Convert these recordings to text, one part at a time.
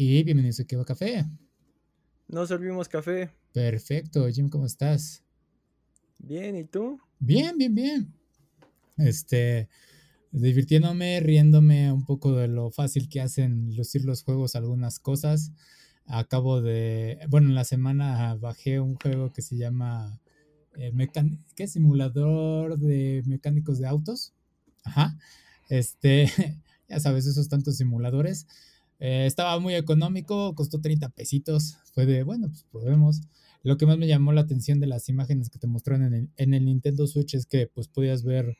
Y bienvenidos a Kiva Café. No servimos café. Perfecto, Jim, ¿cómo estás? Bien, ¿y tú? Bien, bien, bien. Este, divirtiéndome, riéndome un poco de lo fácil que hacen lucir los juegos algunas cosas. Acabo de, bueno, en la semana bajé un juego que se llama eh, ¿qué? Simulador de mecánicos de autos. Ajá. Este, ya sabes, esos tantos simuladores. Eh, estaba muy económico, costó 30 pesitos. Fue de, bueno, pues probemos. Lo que más me llamó la atención de las imágenes que te mostraron en el, en el Nintendo Switch es que pues podías ver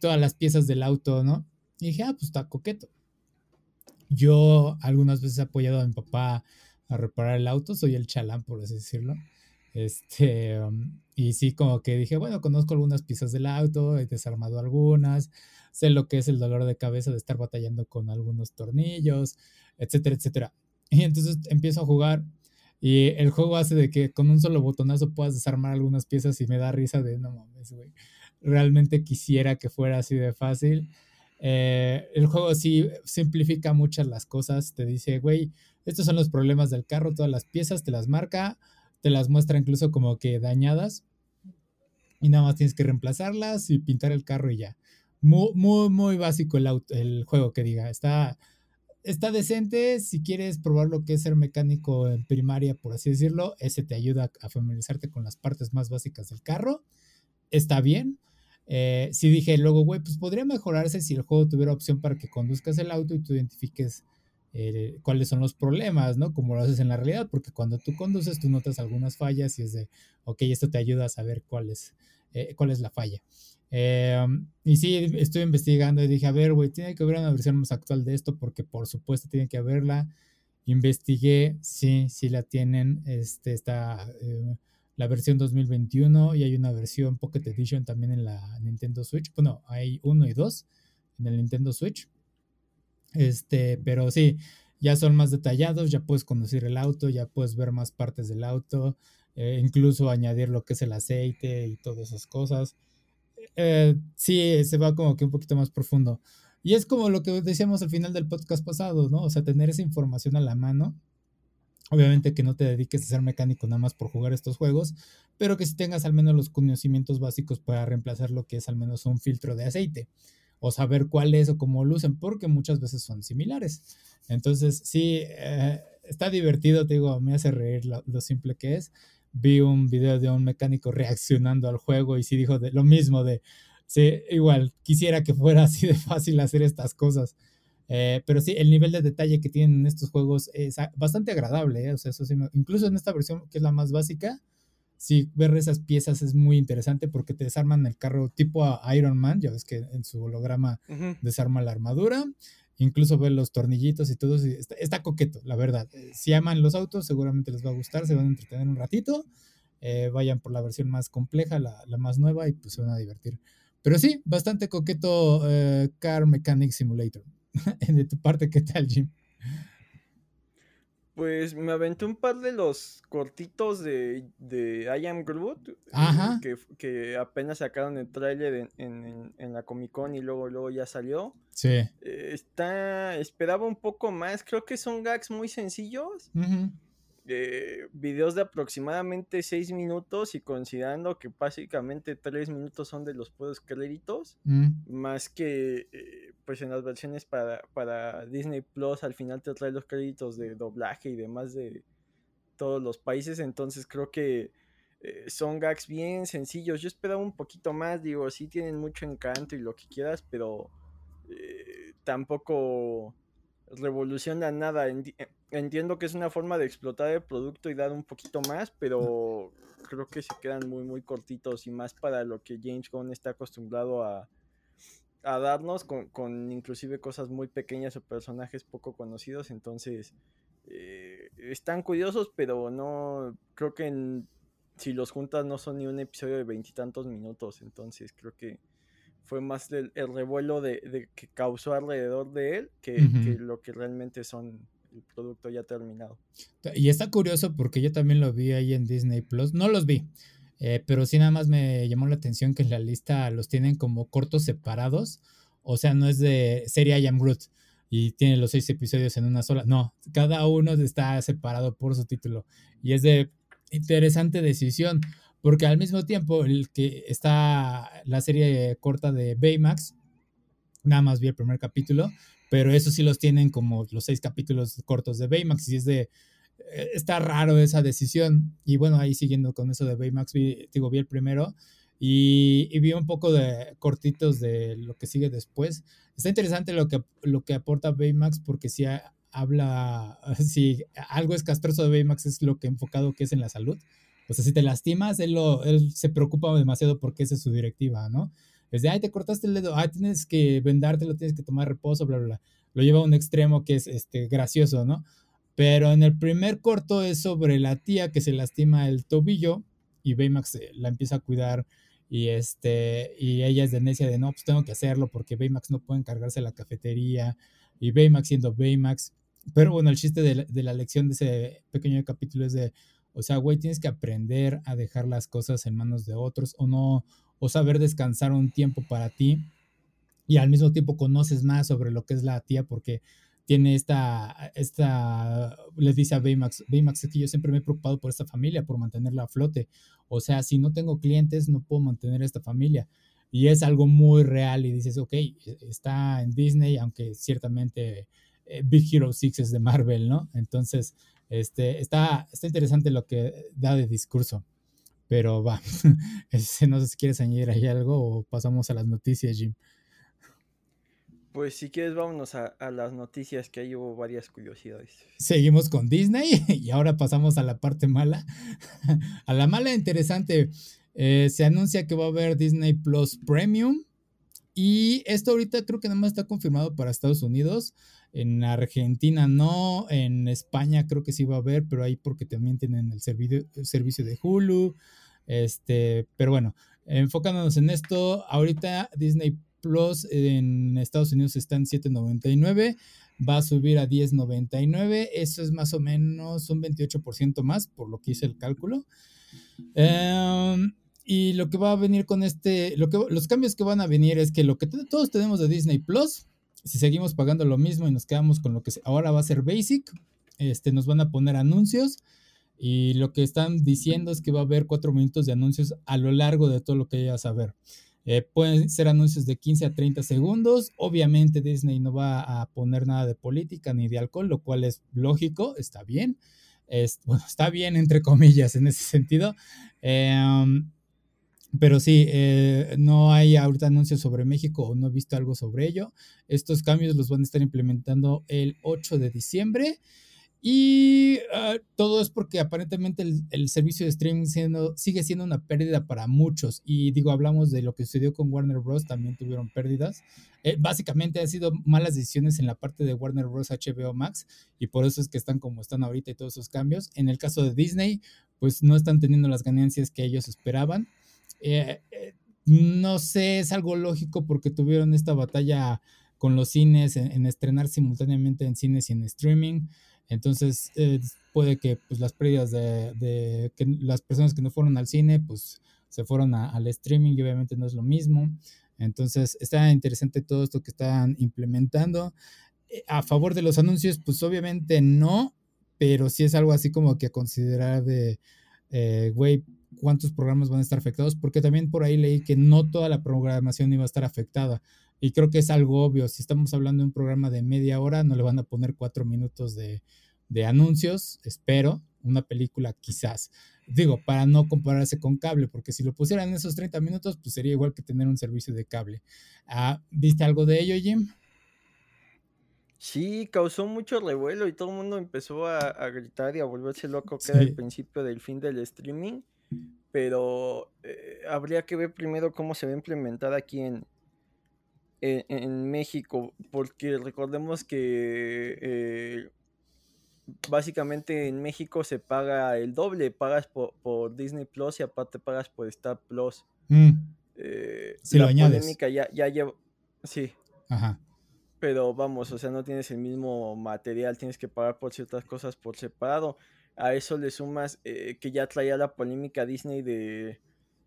todas las piezas del auto, ¿no? Y dije, ah, pues está coqueto. Yo algunas veces he apoyado a mi papá a reparar el auto, soy el chalán, por así decirlo. Este, um, y sí, como que dije, bueno, conozco algunas piezas del auto, he desarmado algunas, sé lo que es el dolor de cabeza de estar batallando con algunos tornillos, etcétera, etcétera. Y entonces empiezo a jugar y el juego hace de que con un solo botonazo puedas desarmar algunas piezas y me da risa de, no mames, güey, realmente quisiera que fuera así de fácil. Eh, el juego sí simplifica muchas las cosas, te dice, güey, estos son los problemas del carro, todas las piezas te las marca, te las muestra incluso como que dañadas y nada más tienes que reemplazarlas y pintar el carro y ya. Muy, muy, muy básico el, el juego que diga. Está, está decente. Si quieres probar lo que es ser mecánico en primaria, por así decirlo, ese te ayuda a familiarizarte con las partes más básicas del carro. Está bien. Eh, si dije luego, güey, pues podría mejorarse si el juego tuviera opción para que conduzcas el auto y tú identifiques eh, cuáles son los problemas, ¿no? Como lo haces en la realidad, porque cuando tú conduces, tú notas algunas fallas y es de, ok, esto te ayuda a saber cuál es, eh, cuál es la falla. Em, y sí, estoy investigando y dije, a ver, güey, tiene que haber una versión más actual de esto porque por supuesto tiene que haberla. Investigué, sí, sí la tienen. Este está eh, la versión 2021 y hay una versión Pocket Edition también en la Nintendo Switch. Bueno, hay uno y dos en el Nintendo Switch. Este, pero sí, ya son más detallados, ya puedes conducir el auto, ya puedes ver más partes del auto, eh, incluso añadir lo que es el aceite y todas esas cosas. Eh, sí, se va como que un poquito más profundo. Y es como lo que decíamos al final del podcast pasado, ¿no? O sea, tener esa información a la mano. Obviamente que no te dediques a ser mecánico nada más por jugar estos juegos, pero que si tengas al menos los conocimientos básicos para reemplazar lo que es al menos un filtro de aceite o saber cuál es o cómo lucen, porque muchas veces son similares. Entonces, sí, eh, está divertido, te digo, me hace reír lo, simple que es. Vi un video de un mecánico reaccionando al juego y sí dijo de, lo mismo de, sí, igual, quisiera que fuera así de fácil hacer estas cosas. Eh, pero sí, el nivel de detalle que tienen estos juegos es bastante agradable. ¿eh? O sea, eso sí incluso en esta versión que es la más básica, sí, ver esas piezas es muy interesante porque te desarman el carro tipo a Iron Man, ya ves que en su holograma desarma la armadura, incluso ver los tornillitos y todo, está, coqueto, la verdad. Eh, si aman los autos, seguramente les va a gustar, se van a entretener un ratito, eh, vayan por la versión más compleja, la, más nueva y pues se van a divertir. Pero sí, bastante coqueto eh, Car Mechanic Simulator. de tu parte, ¿qué tal, Jim? Pues me aventé un par de los cortitos de, de I Am Groot. Eh, que, que, apenas sacaron el tráiler en, la Comic Con y luego, luego ya salió. Sí. Eh, está. Esperaba un poco más. Creo que son gags muy sencillos eh, videos de aproximadamente 6 minutos y considerando que básicamente 3 minutos son de los puros créditos, mm. más que eh, pues en las versiones para, para, Disney Plus al final te trae los créditos de doblaje y demás de todos los países, entonces creo que eh, son gags bien sencillos, yo esperaba un poquito más, digo, sí tienen mucho encanto y lo que quieras, pero tampoco revoluciona nada. Entiendo que es una forma de explotar el producto y dar un poquito más, pero creo que se quedan muy, muy cortitos y más para lo que James Gunn está acostumbrado a, a darnos, con, con, inclusive cosas muy pequeñas o personajes poco conocidos. Entonces, eh, están curiosos, pero no creo que si los juntas no son ni un episodio de veintitantos minutos. Entonces, creo que fue más el, revuelo de, que causó alrededor de él que, lo que realmente son el producto ya terminado. Y está curioso porque yo también lo vi ahí en Disney Plus. No los vi, eh, pero sí nada más me llamó la atención que en la lista los tienen como cortos separados. O sea, no es de serie I Am Groot. y tiene los seis episodios en una sola. No, cada uno está separado por su título. Y es de interesante decisión, porque al mismo tiempo el que está la serie corta de Baymax, nada más vi el primer capítulo, pero eso sí los tienen como los seis capítulos cortos de Baymax y es de eh, está raro esa decisión. Y bueno ahí siguiendo con eso de Baymax vi, digo vi el primero y, y, vi un poco de cortitos de lo que sigue después. Está interesante lo que lo que aporta Baymax porque si habla si algo es castroso de Baymax es lo que enfocado que es en la salud o sea si te lastimas él lo él se preocupa demasiado porque esa es su directiva no es de, ay, te cortaste el dedo, ay, tienes que vendártelo, tienes que tomar reposo, bla, bla, bla. Lo lleva a un extremo que es este, gracioso, ¿no? Pero en el primer corto es sobre la tía que se lastima el tobillo y Baymax la empieza a cuidar y este y ella es de necia de no, pues tengo que hacerlo porque Baymax no puede encargarse la cafetería y Baymax siendo Baymax. Pero bueno, el chiste de de la lección de ese pequeño capítulo es de, o sea, güey, tienes que aprender a dejar las cosas en manos de otros o no, o saber descansar un tiempo para ti y al mismo tiempo conoces más sobre lo que es la tía porque tiene esta, esta, le dice a Baymax, Baymax es que yo siempre me he preocupado por esta familia, por mantenerla a flote. O sea, si no tengo clientes, no puedo mantener esta familia. Y es algo muy real y dices, ok, está en Disney, aunque ciertamente eh, Big Hero 6 es de Marvel, ¿no? Entonces, este, está, está interesante lo que da de discurso. Pero va, no sé si quieres añadir ahí algo o pasamos a las noticias, Jim. Pues si quieres, vámonos a, las noticias, que ahí hubo varias curiosidades. Seguimos con Disney y ahora pasamos a la parte mala. a la mala interesante. Eh, se anuncia que va a haber Disney Plus Premium. Y esto ahorita creo que nada más está confirmado para Estados Unidos. En Argentina no, en España creo que sí va a haber, pero ahí porque también tienen el servicio, de Hulu. Este, pero bueno, enfocándonos en esto, ahorita Disney Plus en Estados Unidos está en 7.99, va a subir a 10.99, eso es más o menos un 28% más, por lo que hice el cálculo. Em, y lo que va a venir con este, lo que, los cambios que van a venir es que lo que todos tenemos de Disney Plus, si seguimos pagando lo mismo y nos quedamos con lo que ahora va a ser Basic, este, nos van a poner anuncios y lo que están diciendo es que va a haber cuatro minutos de anuncios a lo largo de todo lo que vayas a ver. Eh, pueden ser anuncios de 15 a 30 segundos. Obviamente Disney no va a poner nada de política ni de alcohol, lo cual es lógico, está bien. bueno, está bien entre comillas en ese sentido. Em, pero sí, eh, no hay ahorita anuncios sobre México o no he visto algo sobre ello. Estos cambios los van a estar implementando el 8 de diciembre. Y ah, todo es porque aparentemente el, servicio de streaming sigue siendo una pérdida para muchos. Y digo, hablamos de lo que sucedió con Warner Bros. También tuvieron pérdidas. Eh, básicamente han sido malas decisiones en la parte de Warner Bros. HBO Max. Y por eso es que están como están ahorita y todos esos cambios. En el caso de Disney, pues no están teniendo las ganancias que ellos esperaban. Eh, eh, no sé, es algo lógico porque tuvieron esta batalla con los cines en, estrenar simultáneamente en cines y en streaming. Entonces, puede que pues, las pérdidas de, las personas que no fueron al cine, pues se fueron al streaming y obviamente no es lo mismo. Entonces, está interesante todo esto que están implementando. A favor de los anuncios, pues obviamente no, pero sí es algo así como que considerar de, güey, cuántos programas van a estar afectados, porque también por ahí leí que no toda la programación iba a estar afectada. Y creo que es algo obvio. Si estamos hablando de un programa de media hora, no le van a poner cuatro minutos de, anuncios, espero. Una película quizás. Digo, para no compararse con cable, porque si lo pusieran en esos 30 minutos, pues sería igual que tener un servicio de cable. Ah, ¿Viste algo de ello, Jim? Sí, causó mucho revuelo y todo el mundo empezó a, gritar y a volverse loco, que era el principio del fin del streaming pero eh, habría que ver primero cómo se va a implementar aquí en, en, México, porque recordemos que eh, básicamente en México se paga el doble, pagas por, Disney Plus y aparte pagas por Star Plus. Mm. Eh, si la polémica ya, ya lleva, sí. Ajá. Pero vamos, o sea, no tienes el mismo material, tienes que pagar por ciertas cosas por separado a eso le sumas eh, que ya traía la polémica Disney de,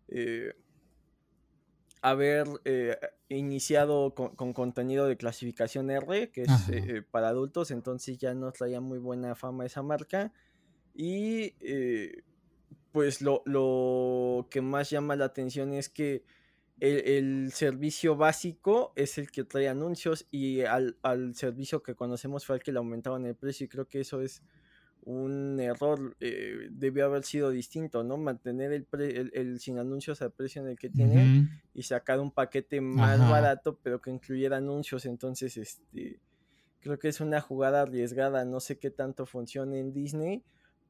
eh, haber eh, iniciado con, contenido de clasificación R, que es para adultos, entonces ya no traía muy buena fama esa marca. Y pues lo, lo, que más llama la atención es que el, servicio básico es el que trae anuncios y al, al, servicio que conocemos fue el que le aumentaban el precio y creo que eso es un error, eh, debió haber sido distinto, ¿no? Mantener el, el, sin anuncios al precio en el que tiene y sacar un paquete más barato pero que incluyera anuncios, entonces este creo que es una jugada arriesgada, no sé qué tanto funciona en Disney,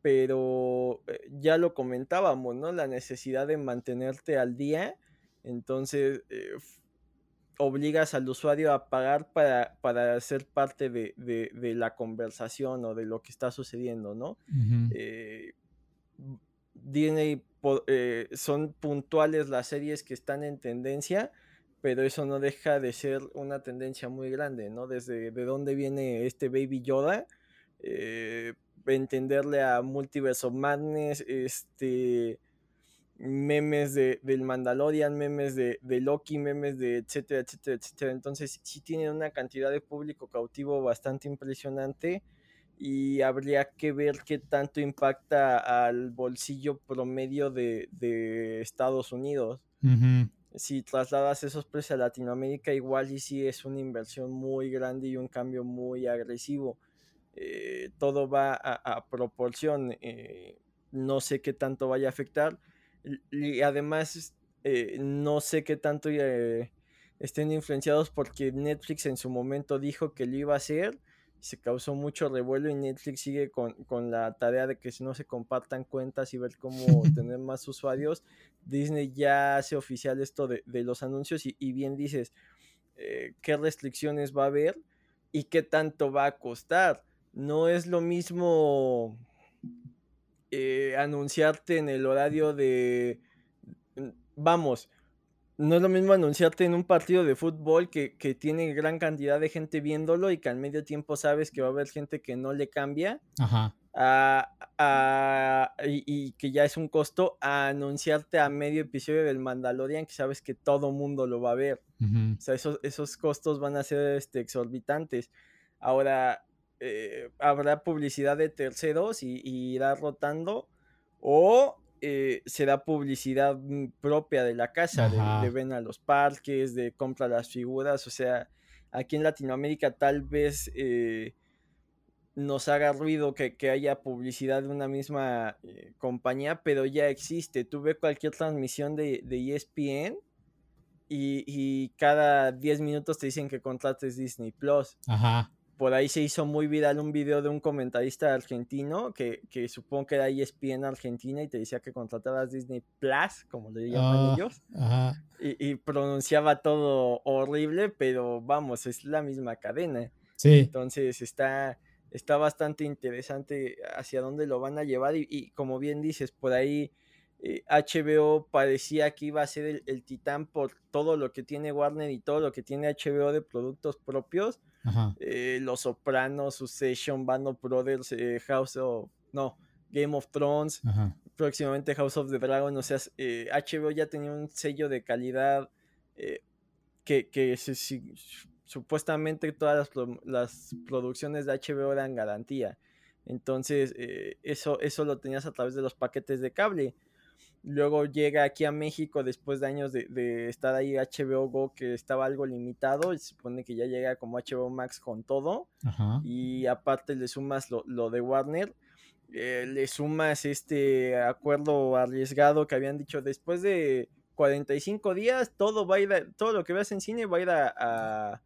pero eh, ya lo comentábamos, ¿no? La necesidad de mantenerte al día. Entonces, eh, obligas al usuario a pagar para, para ser parte de, de, la conversación o de lo que está sucediendo, ¿no? Eh, eh, son puntuales las series que están en tendencia, pero eso no deja de ser una tendencia muy grande, ¿no? Desde de dónde viene este Baby Yoda, entenderle a Multiverse of Madness, este memes de, del Mandalorian, memes de, Loki, memes de etcétera, etcétera, etcétera. Entonces sí tienen una cantidad de público cautivo bastante impresionante y habría que ver qué tanto impacta al bolsillo promedio de, Estados Unidos. Si trasladas esos precios a Latinoamérica, igual y sí es una inversión muy grande y un cambio muy agresivo. Eh, todo va a, proporción. Eh, no sé qué tanto vaya a afectar y además eh, no sé qué tanto eh, estén influenciados porque Netflix en su momento dijo que lo iba a hacer se causó mucho revuelo y Netflix sigue con, la tarea de que si no se compartan cuentas y ver cómo tener más usuarios, Disney ya hace oficial esto de, los anuncios y, bien dices, eh, qué restricciones va a haber y qué tanto va a costar. No es lo mismo eh, anunciarte en el horario de... Vamos, no es lo mismo anunciarte en un partido de fútbol que, tiene gran cantidad de gente viéndolo y que al medio tiempo sabes que va a haber gente que no le cambia. Ajá. y, que ya es un costo a anunciarte a medio episodio del Mandalorian que sabes que todo mundo lo va a ver. O sea, esos, esos costos van a ser este, exorbitantes. Ahora, eh, habrá publicidad de terceros y, irá rotando o eh, será publicidad mm, propia de la casa, de, ven a los parques, de compra las figuras, o sea, aquí en Latinoamérica tal vez eh, nos haga ruido que, haya publicidad de una misma compañía, pero ya existe. Tú ves cualquier transmisión de, de ESPN y, y, cada 10 minutos te dicen que contrates Disney Plus. Ajá por ahí se hizo muy viral un video de un comentarista argentino que, que supongo que era ESPN Argentina y te decía que contrataras Disney Plus, como le llaman ah, ellos, y, pronunciaba todo horrible, pero vamos, es la misma cadena. Sí. Entonces está, está bastante interesante hacia dónde lo van a llevar y, como bien dices, por ahí HBO eh, parecía que iba a ser el, el titán por todo lo que tiene Warner y todo lo que tiene HBO de productos propios eh, Los Sopranos, Succession, Band of Brothers, eh, House of. No, Game of Thrones, próximamente House of the Dragon. O sea, HBO eh, ya tenía un sello de calidad que, supuestamente todas las, producciones de HBO eran garantía. Entonces, eso, eso lo tenías a través de los paquetes de cable. Luego llega aquí a México después de años de, estar ahí HBO Go que estaba algo limitado. Y se supone que ya llega como HBO Max con todo. Y aparte le sumas lo, de Warner. Eh, le sumas este acuerdo arriesgado que habían dicho después de 45 días todo va a ir todo lo que veas en cine va a ir a a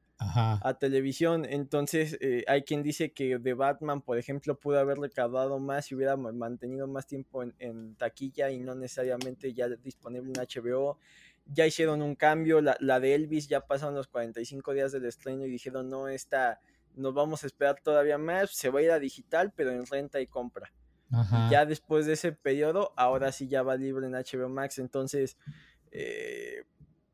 televisión. Entonces, eh, hay quien dice que de Batman, por ejemplo, pudo haber recaudado más si hubiera mantenido más tiempo en, taquilla y no necesariamente ya disponible en HBO. Ya hicieron un cambio, la, de Elvis ya pasaron los 45 días del estreno y dijeron, no, esta, nos vamos a esperar todavía más, se va a ir a digital, pero en renta y compra. ya después de ese periodo, ahora sí ya va libre en HBO Max. Entonces, eh,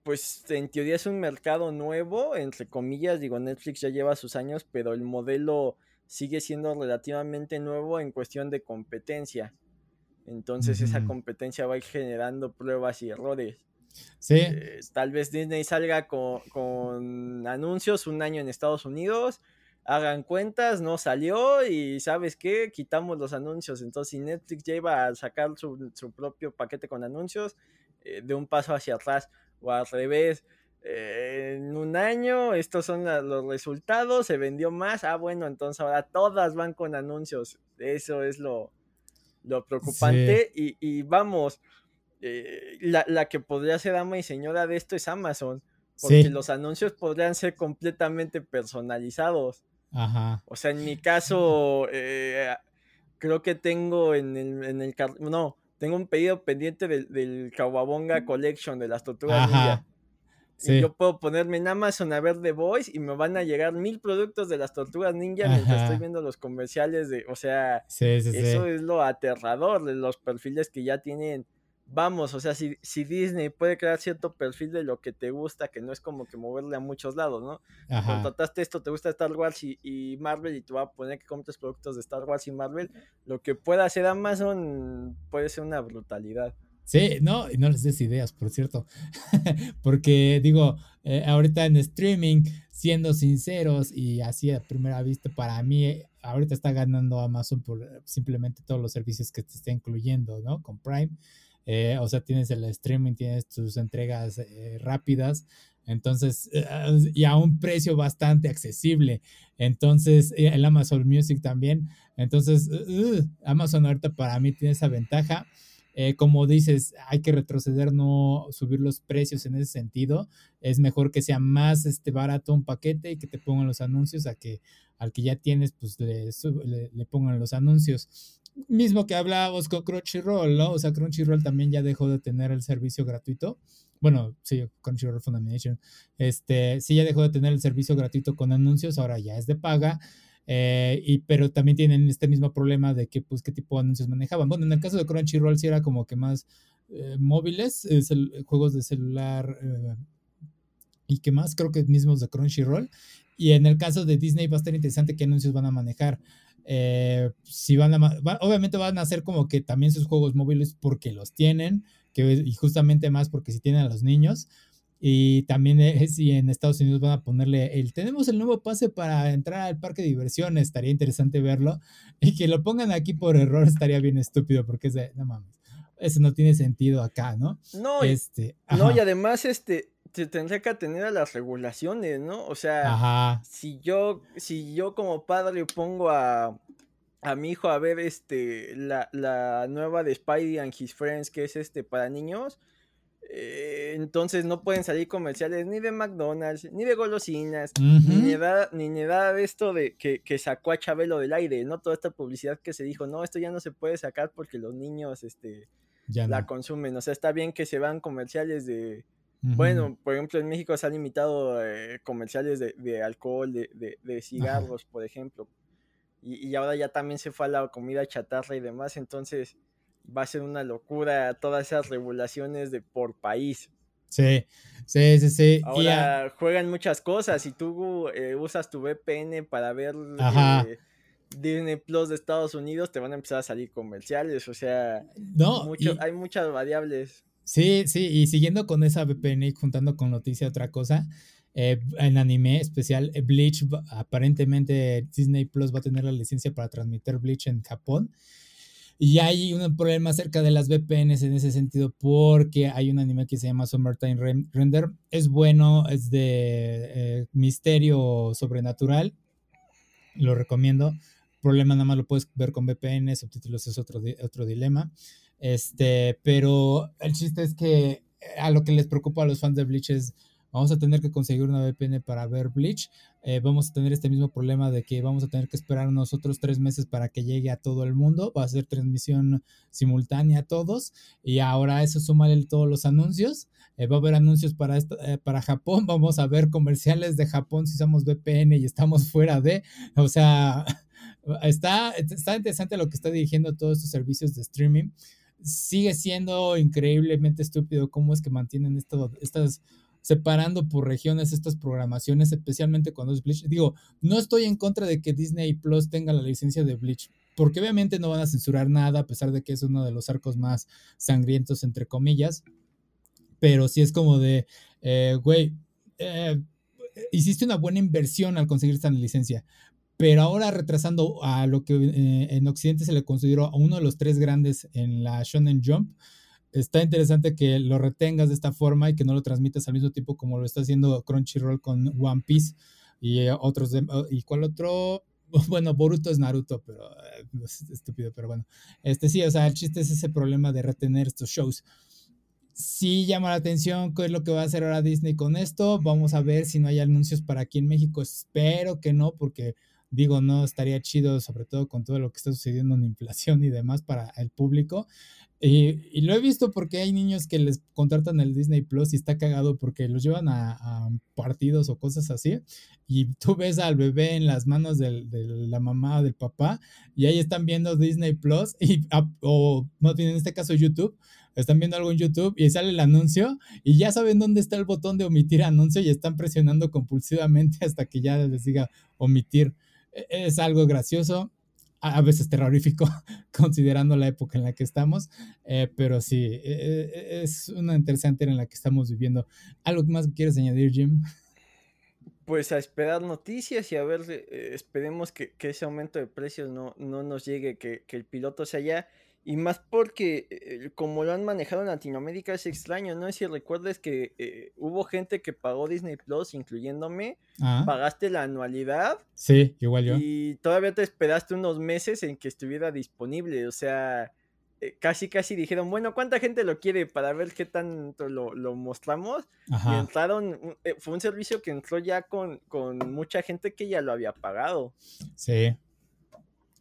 pues en teoría es un mercado nuevo, entre comillas, digo, Netflix ya lleva sus años, pero el modelo sigue siendo relativamente nuevo en cuestión de competencia. Entonces esa competencia va a ir generando pruebas y errores. Sí. Eh, tal vez Disney salga con, con, anuncios un año en Estados Unidos, hagan cuentas, no salió y ¿sabes qué? Quitamos los anuncios. Entonces, si Netflix ya iba a sacar su, su propio paquete con anuncios, eh, de un paso hacia atrás o al revés. Eh, en un año, estos son los resultados, se vendió más, ah bueno, entonces ahora todas van con anuncios, eso es lo, lo preocupante y, y, vamos, eh, la, la, que podría ser ama y señora de esto es Amazon, porque los anuncios podrían ser completamente personalizados. Ajá. O sea, en mi caso, eh, creo que tengo en el, en el no, tengo un pedido pendiente del, del Kawabonga Collection de las tortugas ninja. Y yo puedo ponerme en Amazon a ver The Voice y me van a llegar mil productos de las tortugas ninja mientras estoy viendo los comerciales de, o sea, eso es lo aterrador de los perfiles que ya tienen vamos, o sea, si, si, Disney puede crear cierto perfil de lo que te gusta, que no es como que moverle a muchos lados, ¿no? Contrataste esto, te gusta Star Wars y, Marvel y te va a poner que compres productos de Star Wars y Marvel, lo que pueda hacer Amazon puede ser una brutalidad. Sí, no, y no les des ideas, por cierto, porque digo, eh, ahorita en streaming, siendo sinceros y así a primera vista, para mí, ahorita está ganando Amazon por simplemente todos los servicios que te está incluyendo, ¿no? Con Prime eh, o sea, tienes el streaming, tienes tus entregas eh, rápidas, entonces, eh, y a un precio bastante accesible. Entonces, el Amazon Music también. Entonces, Amazon ahorita para mí tiene esa ventaja. Como dices, hay que retroceder, no subir los precios en ese sentido. Es mejor que sea más este, barato un paquete y que te pongan los anuncios a que al que ya tienes, pues le, le pongan los anuncios mismo que hablábamos con Crunchyroll, ¿no? O sea, Crunchyroll también ya dejó de tener el servicio gratuito. Bueno, sí, Crunchyroll Funimation. Este, sí, ya dejó de tener el servicio gratuito con anuncios, ahora ya es de paga. Eh, y, pero también tienen este mismo problema de que, pues, qué tipo de anuncios manejaban. Bueno, en el caso de Crunchyroll sí era como que más eh, móviles, juegos de celular eh, y qué más, creo que mismos de Crunchyroll. Y en el caso de Disney va a estar interesante qué anuncios van a manejar. Eh, si van a, obviamente van a hacer como que también sus juegos móviles porque los tienen, que, y justamente más porque si tienen a los niños. Y también es, si en Estados Unidos van a ponerle el, tenemos el nuevo pase para entrar al parque de diversiones, estaría interesante verlo. Y que lo pongan aquí por error estaría bien estúpido porque es de, no mames, eso no tiene sentido acá, ¿no? No, este, no y además, este, se tendría que atener a las regulaciones, ¿no? O sea, si yo, si yo como padre pongo a, a mi hijo a ver este la, la nueva de Spidey and His Friends, que es este para niños, eh, entonces no pueden salir comerciales ni de McDonald's, ni de golosinas, ni, nada, ni nada de esto de que, que, sacó a Chabelo del aire, ¿no? Toda esta publicidad que se dijo, no, esto ya no se puede sacar porque los niños este, la consumen. O sea, está bien que se van comerciales de bueno, por ejemplo, en México se han limitado eh, comerciales de, alcohol, de, cigarros, por ejemplo. Y, ahora ya también se fue a la comida chatarra y demás. Entonces va a ser una locura todas esas regulaciones de por país. Sí, sí, sí, sí. Ahora juegan muchas cosas. Si tú eh, usas tu VPN para ver eh, Disney Plus de Estados Unidos, te van a empezar a salir comerciales. O sea, no, hay muchas variables. Sí, sí, y siguiendo con esa VPN y juntando con noticia otra cosa, eh, en anime especial, Bleach, aparentemente Disney Plus va a tener la licencia para transmitir Bleach en Japón. Y hay un problema acerca de las VPNs en ese sentido porque hay un anime que se llama Summertime Render. Es bueno, es de eh, misterio sobrenatural. Lo recomiendo. Problema nada más lo puedes ver con VPN, subtítulos es otro, otro dilema. Este, pero el chiste es que eh, a lo que les preocupa a los fans de Bleach es, vamos a tener que conseguir una VPN para ver Bleach, eh, vamos a tener este mismo problema de que vamos a tener que esperar nosotros tres meses para que llegue a todo el mundo, va a ser transmisión simultánea a todos, y ahora eso súmale todos los anuncios, eh, va a haber anuncios para, para Japón, vamos a ver comerciales de Japón si usamos VPN y estamos fuera de, o sea, está, está interesante lo que está dirigiendo todos estos servicios de streaming. Sigue siendo increíblemente estúpido cómo es que mantienen estas separando por regiones estas programaciones, especialmente cuando es Bleach. Digo, no estoy en contra de que Disney Plus tenga la licencia de Bleach, porque obviamente no van a censurar nada, a pesar de que es uno de los arcos más sangrientos, entre comillas. pero sí es como de, eh, güey, eh, hiciste una buena inversión al conseguir esta licencia, pero ahora retrasando a lo que eh, en Occidente se le consideró a uno de los tres grandes en la Shonen Jump, está interesante que lo retengas de esta forma y que no lo transmitas al mismo tiempo como lo está haciendo Crunchyroll con One Piece y otros, y cuál otro, bueno, Boruto es Naruto, pero es estúpido, pero bueno, este sí, o sea, el chiste es ese problema de retener estos shows sí llama la atención qué es lo que va a hacer ahora Disney con esto. Vamos a ver si no hay anuncios para aquí en México. Espero que no, porque digo, no estaría chido, sobre todo con todo lo que está sucediendo en inflación y demás para el público. Y, lo he visto porque hay niños que les contratan el Disney Plus y está cagado porque los llevan a, partidos o cosas así. Y tú ves al bebé en las manos de la mamá o del papá y ahí están viendo Disney Plus y, o más bien en este caso YouTube están viendo algo en YouTube y sale el anuncio y ya saben dónde está el botón de omitir anuncio y están presionando compulsivamente hasta que ya les diga omitir. E-, es algo gracioso, a veces terrorífico, considerando la época en la que estamos, eh, pero sí, e-, e-, es una interesante era en la que estamos viviendo. ¿Algo más que quieres añadir, Jim? Pues a esperar noticias y a ver, eh, esperemos que, ese aumento de precios no, no nos llegue, que, que el piloto sea ya y más porque, eh, como lo han manejado en Latinoamérica, es extraño, ¿no? Si recuerdas que eh, hubo gente que pagó Disney Plus, incluyéndome, ah. pagaste la anualidad. Sí, igual yo. Y todavía te esperaste unos meses en que estuviera disponible. O sea, eh, casi, casi dijeron, bueno, ¿cuánta gente lo quiere para ver qué tanto lo, lo mostramos? Y entraron, fue un servicio que entró ya con, con mucha gente que ya lo había pagado. Sí.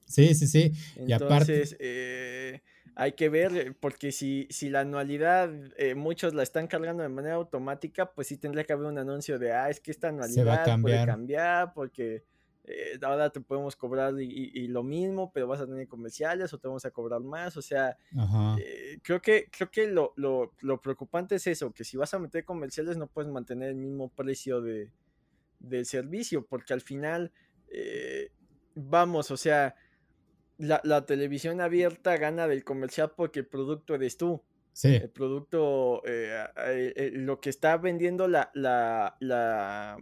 Sí, sí, sí. y aparte... Eh, hay que ver, eh, porque si, si la anualidad eh, muchos la están cargando de manera automática, pues sí tendría que haber un anuncio de, ah, es que esta anualidad puede cambiar porque ahora te podemos cobrar y, lo mismo, pero vas a tener comerciales o te vamos a cobrar más. O sea, creo que, creo que lo, lo, lo, preocupante es eso, que si vas a meter comerciales no puedes mantener el mismo precio de, del servicio, porque al final, vamos, o sea la, televisión abierta gana del comercial porque el producto eres tú. Sí. El producto, eh, eh, eh, lo que está vendiendo la, la,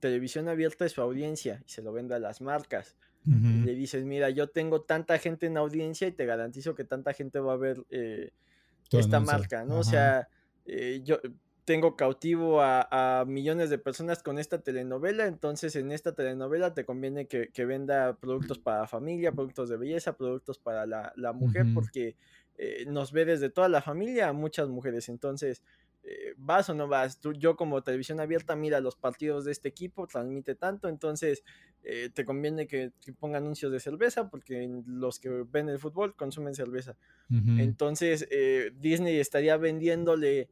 televisión abierta es su audiencia y se lo vende a las marcas. le dices, mira, yo tengo tanta gente en audiencia y te garantizo que tanta gente va a ver esta marca, ¿no? O sea, yo, tengo cautivo a, millones de personas con esta telenovela, entonces en esta telenovela te conviene que, venda productos para familia, productos de belleza, productos para la, mujer, porque eh, nos ve desde toda la familia a muchas mujeres, entonces... Eh, ¿Vas o no vas? Tú, yo como televisión abierta, mira los partidos de este equipo, transmite tanto, entonces eh, te conviene que, ponga anuncios de cerveza porque los que ven el fútbol consumen cerveza. Entonces Disney estaría vendiéndole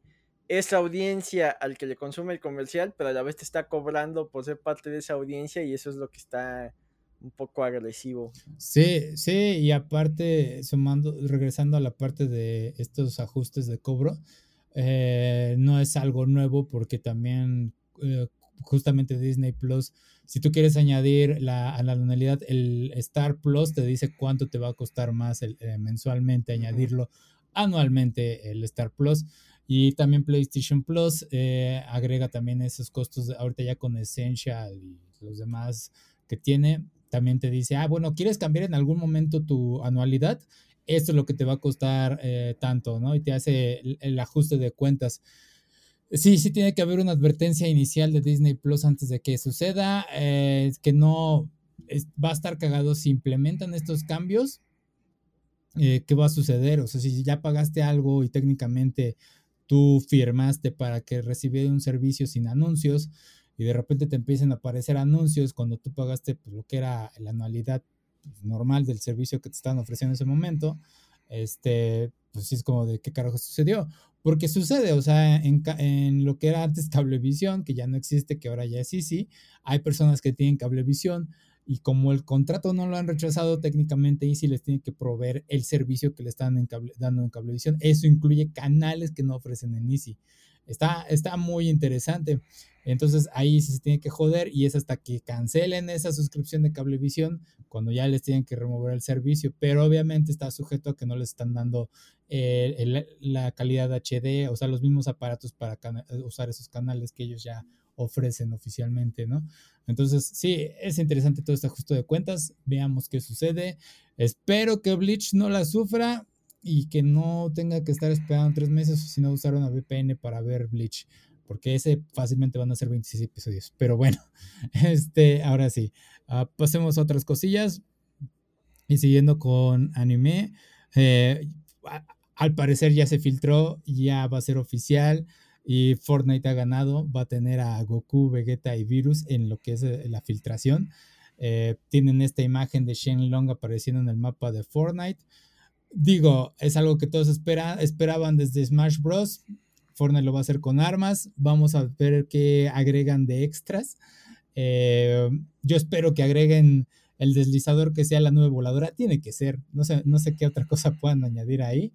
esa audiencia al que le consume el comercial, pero a la vez te está cobrando por ser parte de esa audiencia y eso es lo que está un poco agresivo. Sí, sí, y aparte, sumando, regresando a la parte de estos ajustes de cobro, eh, no es algo nuevo porque también eh, justamente Disney Plus, si tú quieres añadir la, a la anualidad, el Star Plus te dice cuánto te va a costar más el, eh, mensualmente añadirlo anualmente el Star Plus. Y también PlayStation Plus eh, agrega también esos costos, ahorita ya con Essential y los demás que tiene, también te dice, ah, bueno, ¿quieres cambiar en algún momento tu anualidad? Esto es lo que te va a costar eh, tanto, ¿no? Y te hace el, ajuste de cuentas. Sí, sí tiene que haber una advertencia inicial de Disney Plus antes de que suceda, eh, que no va a estar cagado si implementan estos cambios. ¿Qué va a suceder? O sea, si ya pagaste algo y técnicamente tú firmaste para que recibiera un servicio sin anuncios y de repente te empiecen a aparecer anuncios cuando tú pagaste pues, lo que era la anualidad pues, normal del servicio que te estaban ofreciendo en ese momento, este, pues sí es como de qué carajo sucedió. Porque sucede, o sea, en, en, lo que era antes cablevisión, que ya no existe, que ahora ya es sí, hay personas que tienen cablevisión, y como el contrato no lo han rechazado técnicamente, Easy les tiene que proveer el servicio que le están dando en Cablevisión. Eso incluye canales que no ofrecen en Easy. Está, está muy interesante. Entonces ahí se tiene que joder y es hasta que cancelen esa suscripción de cablevisión cuando ya les tienen que remover el servicio. Pero obviamente está sujeto a que no les están dando eh, la calidad HD, o sea, los mismos aparatos para usar esos canales que ellos ya ofrecen oficialmente, ¿no? Entonces, sí, es interesante todo este ajuste de cuentas. Veamos qué sucede. Espero que Bleach no la sufra y que no tenga que estar esperando tres meses, sino usar una VPN para ver Bleach porque ese fácilmente van a ser 26 episodios. Pero bueno, este, ahora sí, ah, pasemos a otras cosillas. Y siguiendo con anime, eh, al parecer ya se filtró, ya va a ser oficial y Fortnite ha ganado, va a tener a Goku, Vegeta y Virus en lo que es eh, la filtración. Eh, tienen esta imagen de Shenlong apareciendo en el mapa de Fortnite. Digo, es algo que todos esperaban desde Smash Bros. Fortnite lo va a hacer con armas. Vamos a ver qué agregan de extras. Eh, yo espero que agreguen el deslizador que sea la nube voladora. Tiene que ser. No sé, no sé qué otra cosa puedan añadir ahí.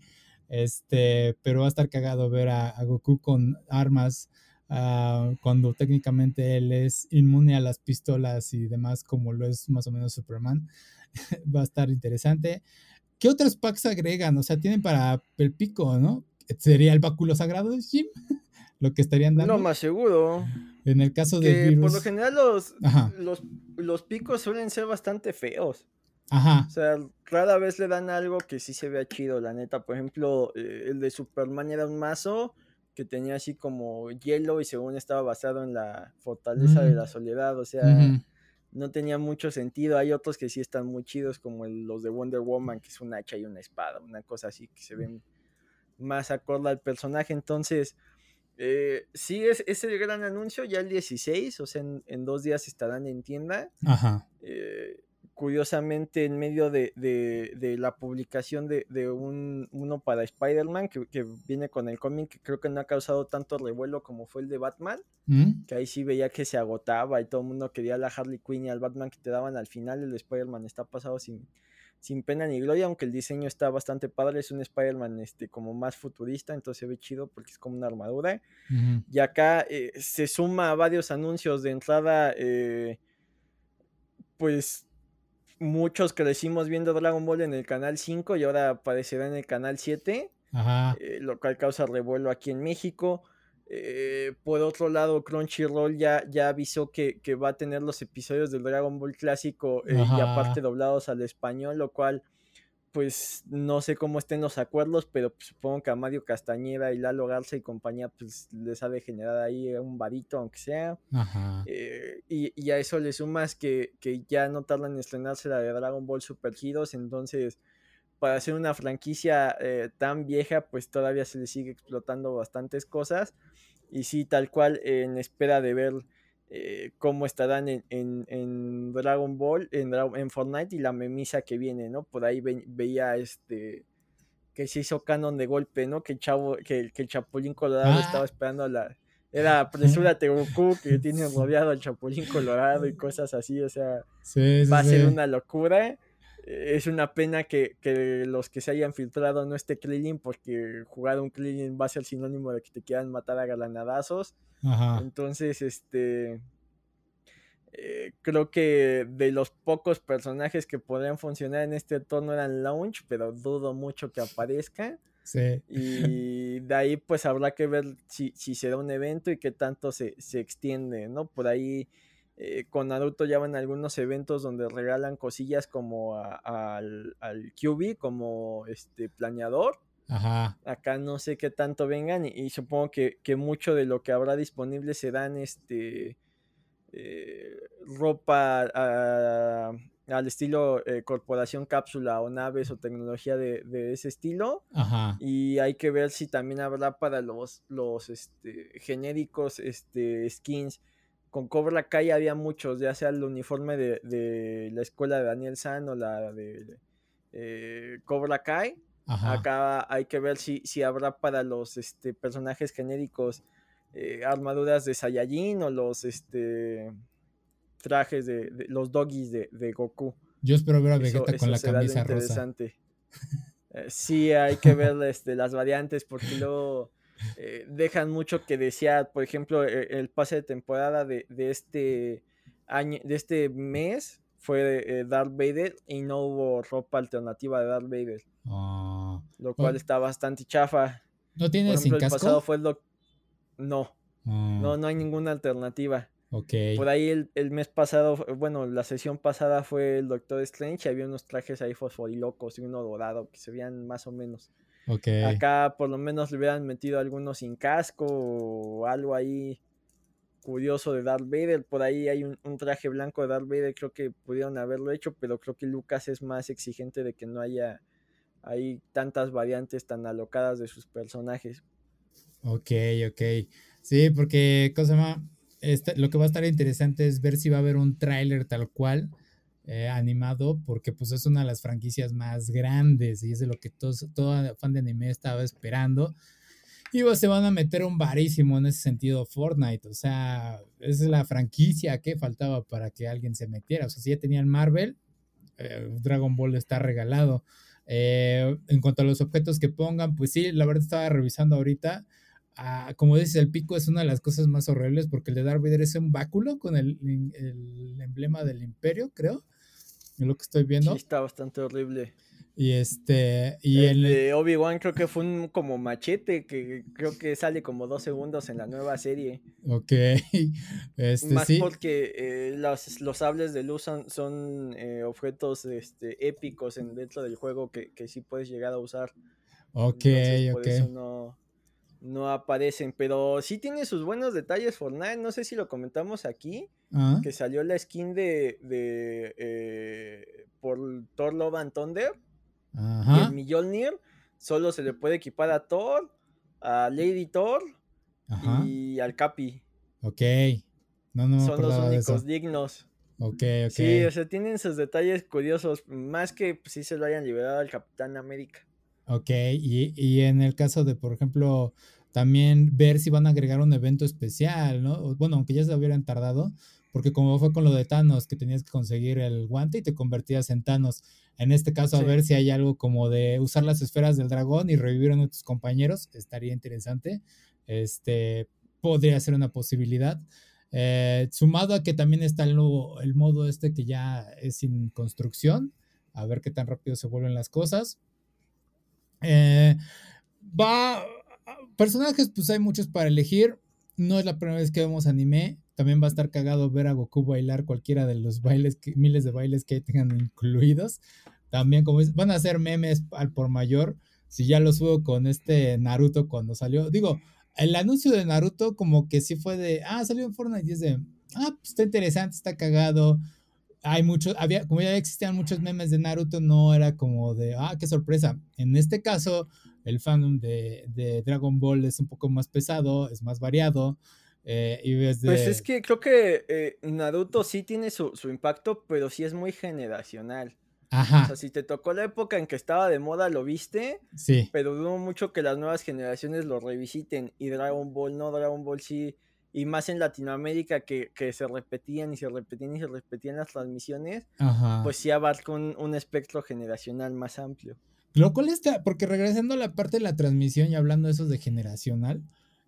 Este, pero va a estar cagado ver a, Goku con armas. Ah, cuando técnicamente él es inmune a las pistolas y demás, como lo es más o menos Superman. va a estar interesante. ¿Qué otros packs agregan? O sea, tienen para el pico, ¿no? sería el báculo sagrado de Jim, lo que estarían dando. No, más seguro. En el caso de virus... Por lo general los, los, picos suelen ser bastante feos. Ajá. O sea, rara vez le dan algo que sí se vea chido, la neta. Por ejemplo, eh, el de Superman era un mazo que tenía así como hielo y según estaba basado en la fortaleza de mm. la soledad. O sea, no tenía mucho sentido. Hay otros que sí están muy chidos, como los de Wonder Woman, que es un hacha y una espada, una cosa así que se ven más acorde al personaje. Entonces, eh, sí, es, es, el gran anuncio, ya el 16, o sea, en, dos días estarán en tienda. Ajá. Eh, curiosamente, en medio de, la publicación de, un, uno para Spider-Man, que, viene con el cómic, que creo que no ha causado tanto revuelo como fue el de Batman, ¿Mm? que ahí sí veía que se agotaba y todo el mundo quería a la Harley Quinn y al Batman que te daban al final, el de Spider-Man está pasado sin, sin pena ni gloria, aunque el diseño está bastante padre, es un Spider-Man este, como más futurista, entonces se ve chido porque es como una armadura. Y acá eh, se suma a varios anuncios de entrada, eh, pues muchos crecimos viendo Dragon Ball en el canal 5 y ahora aparecerá en el canal 7, eh, lo cual causa revuelo aquí en México. Eh, por otro lado, Crunchyroll ya, ya avisó que, va a tener los episodios del Dragon Ball clásico eh, y aparte doblados al español, lo cual, pues no sé cómo estén los acuerdos, pero pues, supongo que a Mario Castañeda y Lalo Garza y compañía, pues les ha de generar ahí un varito, aunque sea. Eh, y, a eso le sumas que, que ya no tardan en estrenarse la de Dragon Ball Super Heroes, entonces para hacer una franquicia eh, tan vieja, pues todavía se le sigue explotando bastantes cosas. Y sí, tal cual, en espera de ver eh, cómo estarán en, Dragon Ball, en, en, Fortnite y la memisa que viene, ¿no? Por ahí veía este que se hizo canon de golpe, ¿no? Que el chavo, que, que el Chapulín Colorado ah. estaba esperando a la. Era apresúrate Goku, que tiene rodeado al Chapulín Colorado y cosas así, o sea, va a ser una locura es una pena que, los que se hayan filtrado no esté Krillin, porque jugar un Krillin va a ser sinónimo de que te quieran matar a galanadazos. Entonces, este. Eh, creo que de los pocos personajes que podrían funcionar en este torno eran Launch, pero dudo mucho que aparezca. Sí. Y de ahí, pues habrá que ver si, si será un evento y qué tanto se, se extiende, ¿no? Por ahí eh, con Naruto ya van algunos eventos donde regalan cosillas como al, al QB, como este planeador. Ajá. Acá no sé qué tanto vengan y, supongo que, mucho de lo que habrá disponible serán este eh, ropa al estilo eh, corporación cápsula o naves o tecnología de, ese estilo. Ajá. Y hay que ver si también habrá para los, los este, genéricos este, skins con Cobra Kai había muchos, ya sea el uniforme de, la escuela de Daniel San o la de eh, Cobra Kai. Acá hay que ver si, si habrá para los este, personajes genéricos eh, armaduras de Saiyajin o los este, trajes de, los doggies de, Goku. Yo espero ver a Vegeta con la camisa rosa. Eh, sí, hay que ver este, las variantes porque luego eh, dejan mucho que desear. Por ejemplo, e, el, pase de temporada de, este año, de este mes fue eh, Darth Vader y no hubo ropa alternativa de Darth Vader. Ah. lo cual está bastante chafa. ¿No tiene sin casco? pasado fue el No. Ah. No, no hay ninguna alternativa. Ok. Por ahí el, mes pasado, bueno, la sesión pasada fue el Doctor Strange y había unos trajes ahí fosforilocos y uno dorado que se veían más o menos. Acá por lo menos le hubieran metido algunos sin casco o algo ahí curioso de Darth Vader. Por ahí hay un, traje blanco de Darth Vader, creo que pudieron haberlo hecho, pero creo que Lucas es más exigente de que no haya ahí tantas variantes tan alocadas de sus personajes. Ok, ok. Sí, porque, cosa este, lo que va a estar interesante es ver si va a haber un tráiler tal cual eh, animado, porque pues es una de las franquicias más grandes y es de lo que todos, todo fan de anime estaba esperando. Y pues se van a meter un varísimo en ese sentido Fortnite, o sea, es la franquicia que faltaba para que alguien se metiera. O sea, si ya tenían Marvel, eh, Dragon Ball está regalado. Eh, en cuanto a los objetos que pongan, pues sí, la verdad estaba revisando ahorita Ah, como dices, el pico es una de las cosas más horribles porque el de Darth Vader es un báculo con el, emblema del imperio, creo. Es lo que estoy viendo. Sí, está bastante horrible. Y este. Y el, de Obi-Wan creo que fue un como machete que creo que sale como dos segundos en la nueva serie. Ok. Este, Más porque eh, los, los, sables de luz son, eh, objetos este, épicos en, dentro del juego que, que sí puedes llegar a usar. Ok, ok. eso no, no aparecen, pero sí tiene sus buenos detalles Fortnite, no sé si lo comentamos aquí, ah. que salió la skin de, de eh, por Thor Love and Thunder y el Mjolnir solo se le puede equipar a Thor, a Lady Thor y al Capi. Ok, no, no son los únicos dignos. Ok, ok. Sí, o sea, tienen sus detalles curiosos, más que si pues, se lo hayan liberado al Capitán América. Ok, y, y, en el caso de, por ejemplo, también ver si van a agregar un evento especial, ¿no? Bueno, aunque ya se hubieran tardado, porque como fue con lo de Thanos, que tenías que conseguir el guante y te convertías en Thanos. En este caso, a ver si hay algo como de usar las esferas del dragón y revivir a nuestros compañeros, estaría interesante. Este podría ser una posibilidad. Eh, sumado a que también está el, el modo este que ya es sin construcción, a ver qué tan rápido se vuelven las cosas. Eh, va, personajes, pues hay muchos para elegir. No es la primera vez que vemos anime. También va a estar cagado ver a Goku bailar cualquiera de los bailes, miles de bailes que tengan incluidos. También, como van a hacer memes al por mayor. Si ya lo subo con este Naruto cuando salió. Digo, el anuncio de Naruto, como que sí fue de, ah, salió en Fortnite y es de, ah, pues está interesante, está cagado hay muchos, había, como ya existían muchos memes de Naruto, no era como de, ah, qué sorpresa. En este caso, el fandom de, Dragon Ball es un poco más pesado, es más variado. Eh, y Pues es que creo que eh, Naruto sí tiene su, impacto, pero sí es muy generacional. Ajá. O sea, si te tocó la época en que estaba de moda, lo viste. Sí. Pero dudo mucho que las nuevas generaciones lo revisiten. Y Dragon Ball no, Dragon Ball sí y más en Latinoamérica que, se repetían y se repetían y se repetían las transmisiones, pues sí abarca un, espectro generacional más amplio. Lo cual está, porque regresando a la parte de la transmisión y hablando de eso de generacional,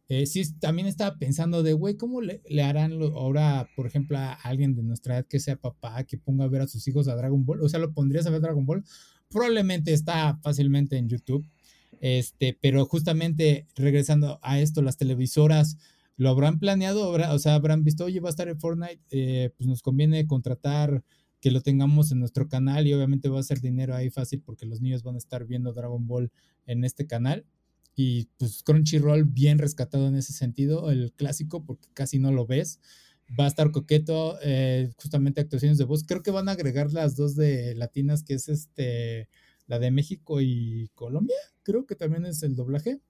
eh, sí también estaba pensando de, güey, ¿cómo le, harán ahora, por ejemplo, a alguien de nuestra edad que sea papá, que ponga a ver a sus hijos a Dragon Ball? O sea, ¿lo pondrías a ver Dragon Ball? Probablemente está fácilmente en YouTube. Este, pero justamente regresando a esto, las televisoras lo habrán planeado, o sea, habrán visto, oye, va a estar en Fortnite, eh, pues nos conviene contratar que lo tengamos en nuestro canal y obviamente va a ser dinero ahí fácil porque los niños van a estar viendo Dragon Ball en este canal. Y pues Crunchyroll bien rescatado en ese sentido, el clásico, porque casi no lo ves. Va a estar coqueto, eh, justamente actuaciones de voz. Creo que van a agregar las dos de latinas, que es este, la de México y Colombia. Creo que también es el doblaje.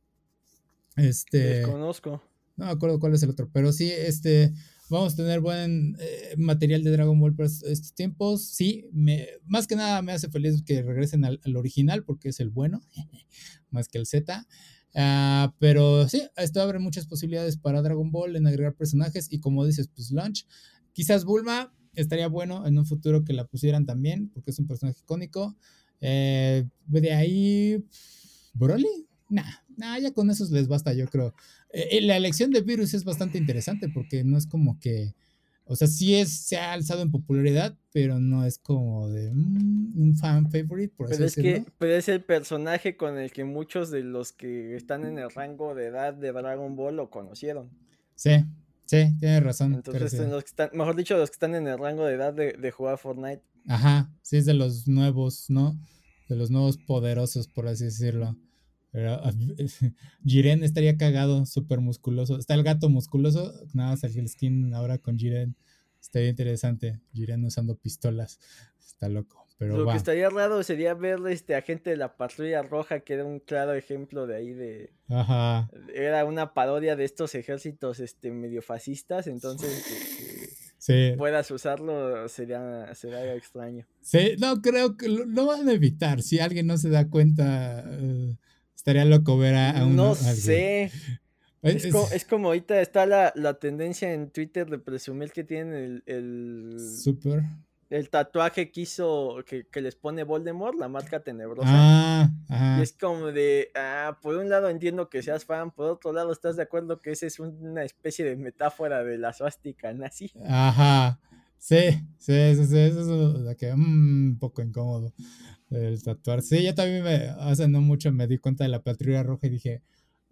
Este. Desconozco. No me acuerdo cuál es el otro, pero sí, este, vamos a tener buen eh, material de Dragon Ball para estos tiempos. Sí, me, más que nada me hace feliz que regresen al, original porque es el bueno, más que el Z. Ah, pero sí, esto abre muchas posibilidades para Dragon Ball en agregar personajes y como dices, pues Launch. Quizás Bulma estaría bueno en un futuro que la pusieran también porque es un personaje icónico. Eh, de ahí, Broly, nah, nah, ya con esos les basta, yo creo. Eh, la elección de Virus es bastante interesante porque no es como que o sea, sí es, se ha alzado en popularidad, pero no es como de mm, un fan favorite, por pero es que Pero es el personaje con el que muchos de los que están en el rango de edad de Dragon Ball lo conocieron. Sí, sí, tienes razón. Entonces, los que están, mejor dicho, los que están en el rango de edad de, de jugar Fortnite. Ajá, sí, es de los nuevos, ¿no? De los nuevos poderosos, por así decirlo. Pero Jiren estaría cagado, súper musculoso. Está el gato musculoso, nada más el skin ahora con Jiren. Estaría interesante. Jiren usando pistolas. Está loco. Pero Lo que estaría raro sería ver este agente de la patrulla roja, que era un claro ejemplo de ahí de. Ajá. Era una parodia de estos ejércitos este medio fascistas, entonces. Sí. puedas usarlo sería, sería extraño. Sí, no, creo que lo, van a evitar. Si alguien no se da cuenta, eh, Estaría loco ver a, un. No sé. Es, como, ahorita está la, tendencia en Twitter de presumir que tienen el. Super. El tatuaje que hizo, que, les pone Voldemort, la marca tenebrosa. Ah, Y es como de, ah, por un lado entiendo que seas fan, por otro lado estás de acuerdo que esa es una especie de metáfora de la suástica nazi. Ajá. Sí, sí, sí, sí, eso es que, mm, un poco incómodo el tatuar. Sí, yo también me, hace no mucho me di cuenta de la patrulla roja y dije,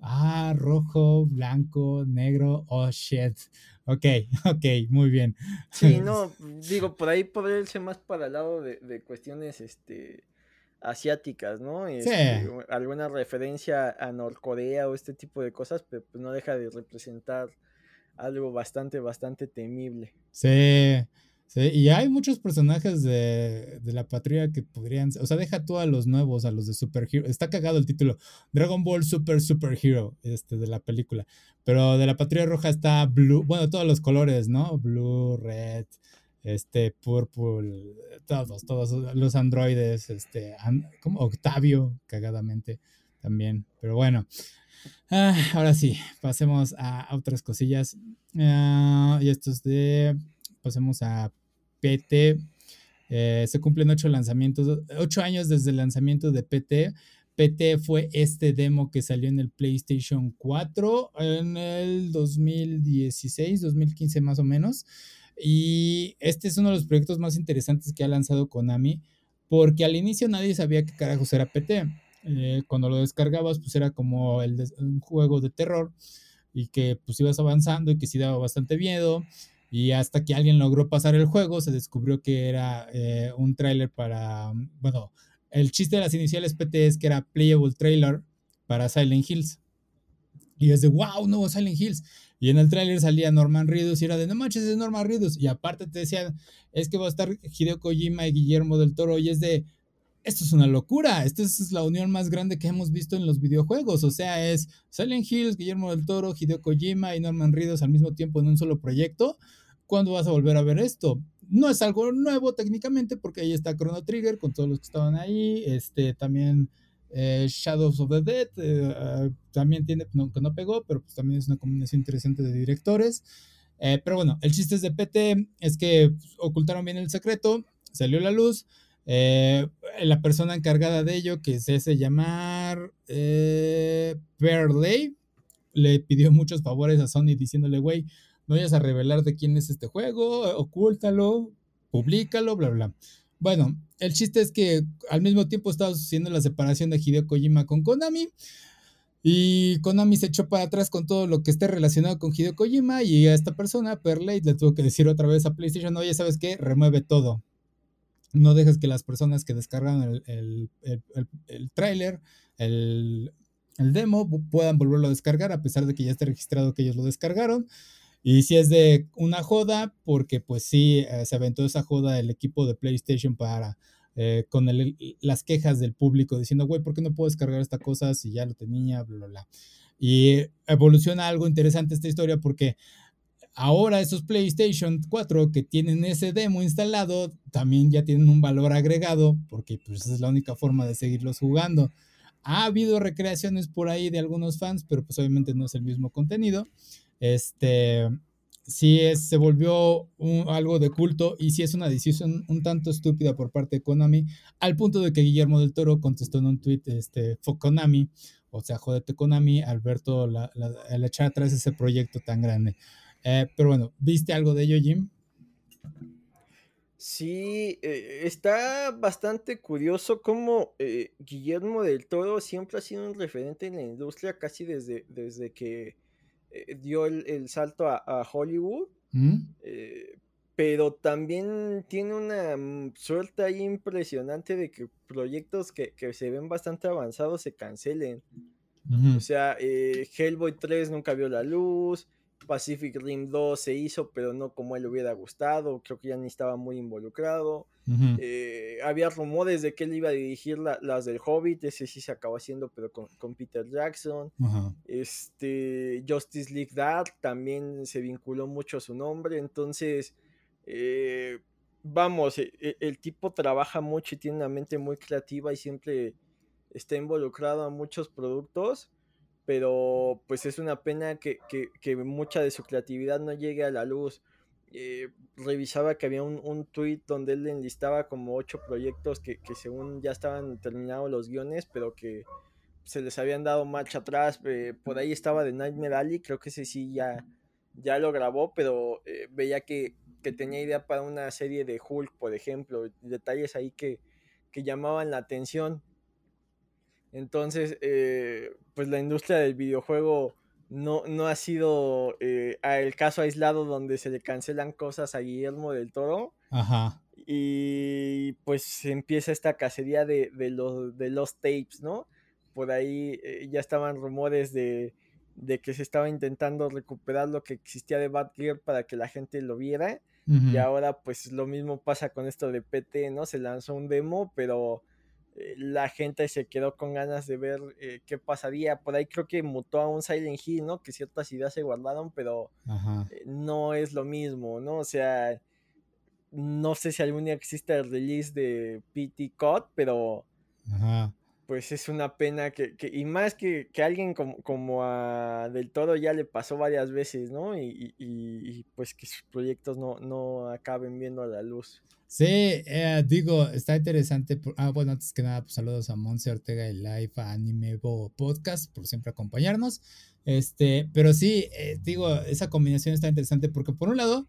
ah, rojo, blanco, negro, oh shit. Ok, ok, muy bien. Sí, no, digo, por ahí podría irse más para el lado de, cuestiones este, asiáticas, ¿no? sí. Este, alguna referencia a Norcorea o este tipo de cosas, pero pues no deja de representar algo bastante, bastante temible. Sí. Sí, y hay muchos personajes de, la patrulla que podrían, o sea, deja tú a los nuevos, a los de Super Hero. Está cagado el título, Dragon Ball Super Super Hero, este, de la película. Pero de la patrulla roja está Blue, bueno, todos los colores, ¿no? Blue, Red, este, Purple, todos, todos los androides, este, como Octavio, cagadamente también. Pero bueno, ah, ahora sí, pasemos a, otras cosillas. Ah, y esto es de pasemos a PT. Eh, se cumplen ocho lanzamientos, ocho años desde el lanzamiento de PT. PT fue este demo que salió en el PlayStation 4 en el 2016, 2015 más o menos. Y este es uno de los proyectos más interesantes que ha lanzado Konami, porque al inicio nadie sabía qué carajos era PT. Eh, cuando lo descargabas, pues era como el un juego de terror y que pues ibas avanzando y que sí daba bastante miedo y hasta que alguien logró pasar el juego, se descubrió que era eh, un tráiler para, bueno, el chiste de las iniciales PT es que era playable trailer para Silent Hills. Y es de, wow, nuevo Silent Hills. Y en el tráiler salía Norman Reedus y era de, no manches, es Norman Reedus. Y aparte te decían, es que va a estar Hideo Kojima y Guillermo del Toro. Y es de, esto es una locura, esta es la unión más grande que hemos visto en los videojuegos, o sea, es Silent Hills, Guillermo del Toro, Hideo Kojima y Norman Reedus al mismo tiempo en un solo proyecto. ¿Cuándo vas a volver a ver esto? No es algo nuevo técnicamente porque ahí está Chrono Trigger con todos los que estaban ahí, este también eh, Shadows of the Dead, eh, ah, también tiene, no, que no pegó, pero pues también es una combinación interesante de directores. Eh, pero bueno, el chiste es de PT es que ocultaron bien el secreto, salió la luz. la persona encargada de ello, que se hace llamar eh, le pidió muchos favores a Sony diciéndole, güey, no vayas a revelar de quién es este juego, ocúltalo, públicalo, bla, bla. Bueno, el chiste es que al mismo tiempo estaba sucediendo la separación de Hideo Kojima con Konami. Y Konami se echó para atrás con todo lo que esté relacionado con Hideo Kojima. Y a esta persona, Perlate, le tuvo que decir otra vez a PlayStation: Oye, ¿sabes qué? Remueve todo. No dejes que las personas que descargan el, el, el, el tráiler, el, demo, puedan volverlo a descargar, a pesar de que ya esté registrado que ellos lo descargaron. Y si es de una joda, porque pues sí, eh, se aventó esa joda el equipo de PlayStation para, eh, con las quejas del público diciendo, güey, ¿por qué no puedo descargar esta cosa si ya lo tenía? Bla. Y evoluciona algo interesante esta historia porque ahora esos PlayStation 4 que tienen ese demo instalado también ya tienen un valor agregado porque pues es la única forma de seguirlos jugando. Ha habido recreaciones por ahí de algunos fans, pero pues obviamente no es el mismo contenido. Este, sí es, se volvió algo de culto y sí es una decisión un tanto estúpida por parte de Konami, al punto de que Guillermo del Toro contestó en un tweet, este, Konami, o sea, jodete Konami, Alberto, la, la, echar atrás ese proyecto tan grande. Eh, pero bueno, ¿viste algo de ello, Jim? Sí, eh, está bastante curioso cómo eh, Guillermo del Toro siempre ha sido un referente en la industria casi desde, desde que eh, dio el, salto a, Hollywood. ¿Mm? pero también tiene una mm, suerte ahí impresionante de que proyectos que, se ven bastante avanzados se cancelen. O sea, Hellboy 3 nunca vio la luz. Pacific Rim 2 se hizo, pero no como él hubiera gustado. Creo que ya ni estaba muy involucrado. Eh, había rumores de que él iba a dirigir las del Hobbit. Ese sí se acabó haciendo, pero con, Peter Jackson. Este Justice League Dark también se vinculó mucho a su nombre. Entonces, eh, vamos, e, e, el tipo trabaja mucho y tiene una mente muy creativa y siempre está involucrado a muchos productos pero pues es una pena que, mucha de su creatividad no llegue a la luz. Eh, revisaba que había un, un tweet donde él enlistaba como ocho proyectos que, según ya estaban terminados los guiones, pero que se les habían dado marcha atrás. Eh, por ahí estaba de Nightmare Alley, creo que ese sí ya, ya lo grabó, pero eh, veía que, tenía idea para una serie de Hulk, por ejemplo, detalles ahí que, que llamaban la atención. Entonces, eh, pues la industria del videojuego no, no ha sido eh, el caso aislado donde se le cancelan cosas a Guillermo del Toro. Ajá. Y pues empieza esta cacería de, los, de los tapes, ¿no? Por ahí eh, ya estaban rumores de, que se estaba intentando recuperar lo que existía de Bad Gear para que la gente lo viera. Y ahora pues lo mismo pasa con esto de PT, ¿no? Se lanzó un demo, pero eh, la gente se quedó con ganas de ver eh, qué pasaría. Por ahí creo que mutó a un Silent Hill, ¿no? Que ciertas ideas se guardaron, pero eh, no es lo mismo, ¿no? O sea, no sé si algún día existe el release de PT Code, pero pues es una pena que, y más que, que alguien como, como, a Del Toro ya le pasó varias veces, ¿no? Y, y, pues que sus proyectos no, no acaben viendo la luz. Sí, eh, digo, está interesante. ah, bueno, antes que nada, pues saludos a Monse Ortega y Live, a Anime Podcast, por siempre acompañarnos. Este, pero sí, eh, digo, esa combinación está interesante porque por un lado,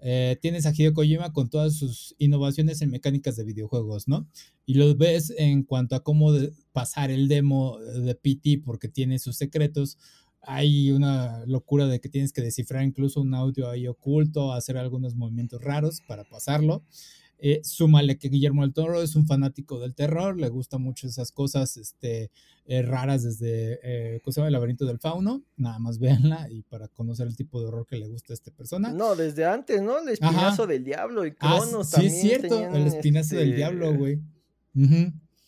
eh, tienes a Hideo Kojima con todas sus innovaciones en mecánicas de videojuegos, ¿no? Y lo ves en cuanto a cómo pasar el demo de PT porque tiene sus secretos hay una locura de que tienes que descifrar incluso un audio ahí oculto, hacer algunos movimientos raros para pasarlo. Eh, súmale que Guillermo del Toro es un fanático del terror, le gusta mucho esas cosas este, eh, raras desde, eh, ¿cómo se llama? El laberinto del fauno, nada más véanla y para conocer el tipo de horror que le gusta a esta persona. No, desde antes, ¿no? El espinazo del diablo y ah, Cronos sí, Sí, es cierto, el espinazo del diablo, este güey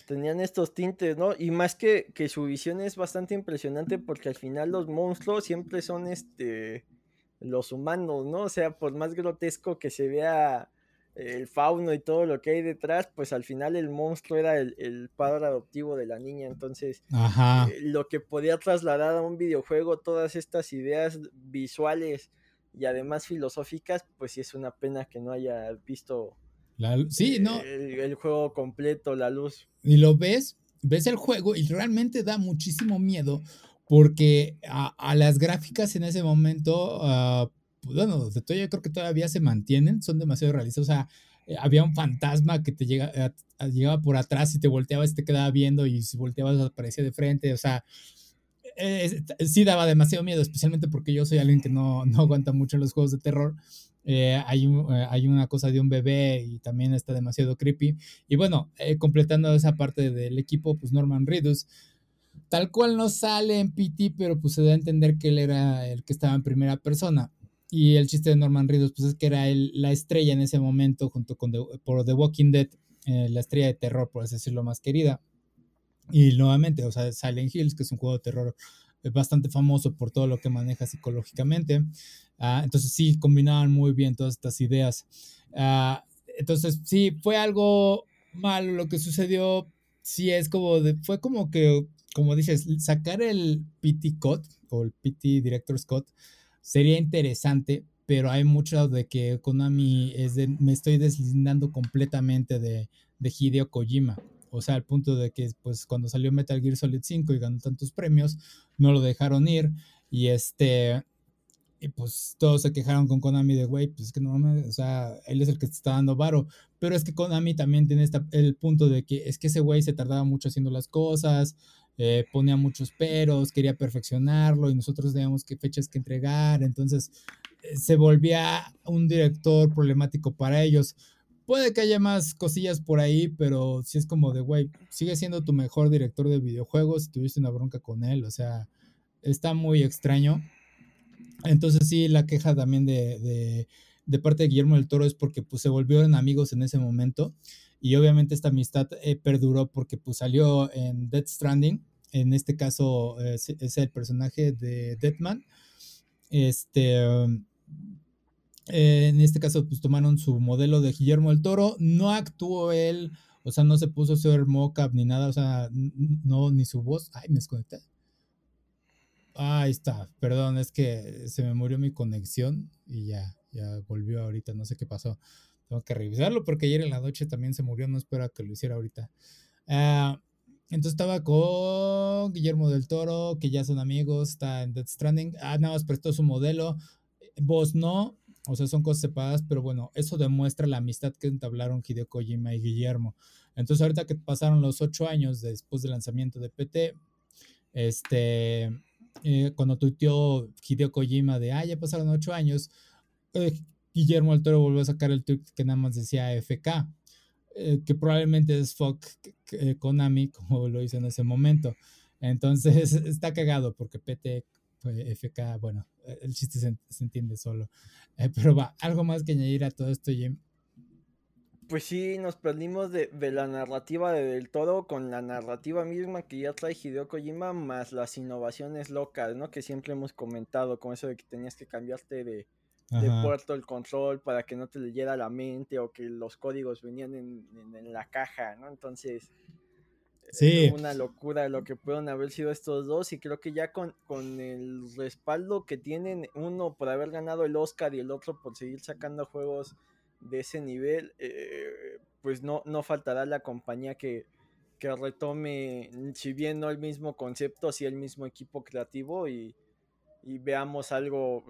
tenían estos tintes, ¿no? Y más que, que su visión es bastante impresionante porque al final los monstruos siempre son este los humanos, ¿no? O sea, por más grotesco que se vea el fauno y todo lo que hay detrás, pues al final el monstruo era el, padre adoptivo de la niña, entonces eh, lo que podía trasladar a un videojuego todas estas ideas visuales y además filosóficas, pues sí es una pena que no haya visto sí, no. El, juego completo, la luz. Y lo ves, ves el juego y realmente da muchísimo miedo porque a, las gráficas en ese momento, uh, bueno, de todo yo creo que todavía se mantienen, son demasiado realistas. O sea, eh, había un fantasma que te llega, llegaba por atrás y te volteabas y te quedaba viendo y si volteabas aparecía de frente. O sea, sí daba demasiado miedo, especialmente porque yo soy alguien que no, no aguanta mucho los juegos de terror. Eh, hay, eh, hay una cosa de un bebé y también está demasiado creepy. Y bueno, eh, completando esa parte del equipo, pues Norman Reedus, tal cual no sale en PT, pero pues se da a entender que él era el que estaba en primera persona. Y el chiste de Norman Reedus, pues es que era la estrella en ese momento, junto con The, por The Walking Dead, la estrella de terror, por así decirlo, más querida. Y nuevamente, o sea, Silent Hills, que es un juego de terror bastante famoso por todo lo que maneja psicológicamente. Ah, entonces sí, combinaban muy bien todas estas ideas. Ah, entonces sí, fue algo malo lo que sucedió. Sí, es como, de, fue como que, como dices, sacar el PT Code o el PT Director Scott sería interesante, pero hay mucho de que Konami es de, me estoy deslindando completamente de, de Hideo Kojima. O sea, al punto de que pues cuando salió Metal Gear Solid 5 y ganó tantos premios, no lo dejaron ir. Y este, y pues todos se quejaron con Konami de, güey, pues es que no mames, o sea, él es el que te está dando varo. Pero es que Konami también tiene esta, el punto de que es que ese güey se tardaba mucho haciendo las cosas, eh, ponía muchos peros, quería perfeccionarlo y nosotros teníamos que fechas que entregar. Entonces eh, se volvía un director problemático para ellos. Puede que haya más cosillas por ahí, pero si es como de, güey, sigue siendo tu mejor director de videojuegos, tuviste una bronca con él, o sea, está muy extraño. Entonces sí, la queja también de, parte de Guillermo del Toro es porque pues, se volvieron amigos en ese momento y obviamente esta amistad eh, perduró porque pues, salió en Death Stranding, en este caso eh, es, el personaje de Deadman. Este, um, eh, en este caso pues tomaron su modelo de Guillermo del Toro, no actuó él, o sea, no se puso a hacer mocap ni nada, o sea, no, ni su voz. Ay, me desconecté. Ah, ahí está, perdón, es que se me murió mi conexión y ya, ya volvió ahorita, no sé qué pasó. Tengo que revisarlo porque ayer en la noche también se murió, no espero que lo hiciera ahorita. Ah, entonces estaba con Guillermo del Toro, que ya son amigos, está en Death Stranding. Ah, nada más prestó su modelo. Vos no, o sea, son cosas separadas, pero bueno, eso demuestra la amistad que entablaron Hideo Kojima y Guillermo. Entonces, ahorita que pasaron los ocho años después del lanzamiento de PT, este, eh, cuando tuiteó Hideo Kojima de, ah, ya pasaron ocho años, eh, Guillermo del Toro volvió a sacar el tweet que nada más decía FK, eh, que probablemente es fuck Konami, como lo hizo en ese momento. Entonces está cagado porque PT fue FK, bueno, el chiste se, entiende solo. pero va, algo más que añadir a todo esto, Jim. Pues sí, nos perdimos de, la narrativa de Del Toro con la narrativa misma que ya trae Hideo Kojima, más las innovaciones locas, ¿no? Que siempre hemos comentado, con eso de que tenías que cambiarte de, puerto el control para que no te leyera la mente o que los códigos venían en, la caja, ¿no? Entonces, sí. una locura lo que pueden haber sido estos dos y creo que ya con, con el respaldo que tienen, uno por haber ganado el Oscar y el otro por seguir sacando juegos de ese nivel, eh, pues no, no faltará la compañía que, que retome, si bien no el mismo concepto, si el mismo equipo creativo y, veamos algo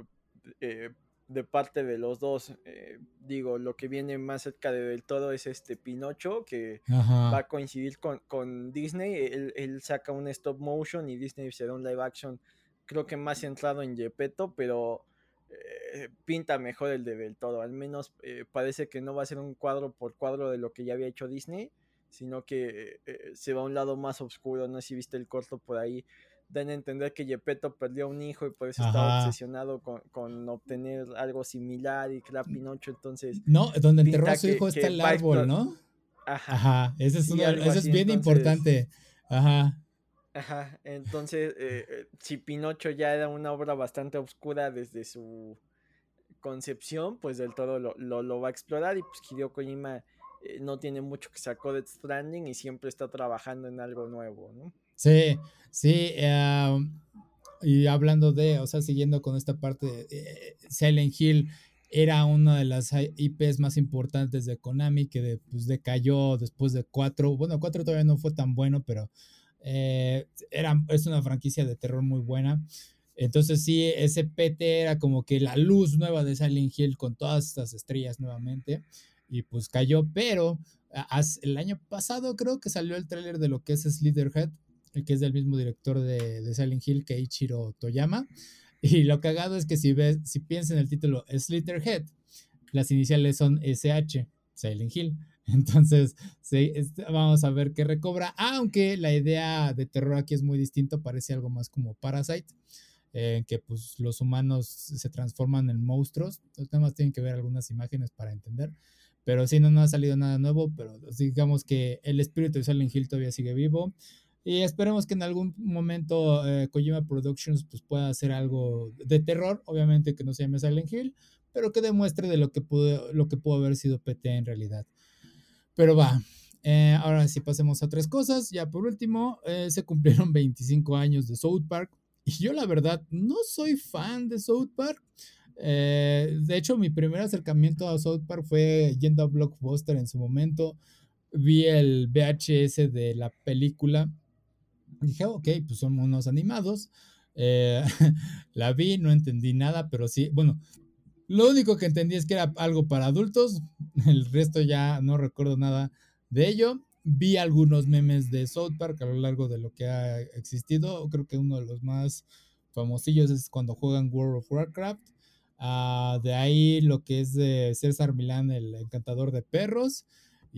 eh, de parte de los dos. Eh, digo, lo que viene más cerca de del todo es este Pinocho, que va a coincidir con, Disney. Él, él, saca un stop motion y Disney será un live action, creo que más centrado en Gepetto, pero eh, pinta mejor el de Del Todo. Al menos eh, parece que no va a ser un cuadro por cuadro de lo que ya había hecho Disney, sino que eh, se va a un lado más oscuro. No sé si viste el corto por ahí. Dan a entender que Gepetto perdió a un hijo y por eso estaba obsesionado con, obtener algo similar y que era Pinocho. Entonces, no, donde enterró a su hijo está el árbol, ¿no? Ajá. Eso es, es bien importante. Ajá. Ajá, entonces, eh, eh, si Pinocho ya era una obra bastante oscura desde su concepción, pues del todo lo, lo, va a explorar y pues Hideo Kojima eh, no tiene mucho que sacó de Stranding y siempre está trabajando en algo nuevo, ¿no? Sí, sí, y hablando de, o sea, siguiendo con esta parte, de, Silent Hill era una de las IPs más importantes de Konami que pues decayó después de cuatro, bueno, cuatro todavía no fue tan bueno, pero eh, era, es una franquicia de terror muy buena. Entonces sí, ese PT era como que la luz nueva de Silent Hill con todas estas estrellas nuevamente. Y pues cayó, pero el año pasado creo que salió el tráiler de lo que es Slitherhead, que es del mismo director de, de Silent Hill que Ichiro Toyama. Y lo cagado es que si ves, si piensas en el título Slitherhead, las iniciales son SH, Silent Hill. Entonces, vamos a ver qué recobra, aunque la idea de terror aquí es muy distinto, parece algo más como Parasite, en que pues los humanos se transforman en monstruos. Los tienen que ver algunas imágenes para entender, pero sí, no, no ha salido nada nuevo, pero digamos que el espíritu de Silent Hill todavía sigue vivo. Y esperemos que en algún momento eh, Kojima Productions pues, pueda hacer algo de terror, obviamente que no se llame Silent Hill, pero que demuestre de lo que pudo, lo que pudo haber sido PT en realidad. Pero va, eh, ahora sí pasemos a otras cosas. Ya por último, eh, se cumplieron 25 años de South Park. Y yo la verdad no soy fan de South Park. Eh, de hecho, mi primer acercamiento a South Park fue yendo a Blockbuster en su momento. Vi el VHS de la película. Dije, ok, pues son unos animados. Eh, la vi, no entendí nada, pero sí, bueno, lo único que entendí es que era algo para adultos. El resto ya no recuerdo nada de ello. Vi algunos memes de South Park a lo largo de lo que ha existido. Creo que uno de los más famosillos es cuando juegan World of Warcraft. Ah, de ahí lo que es de César Milán, el encantador de perros.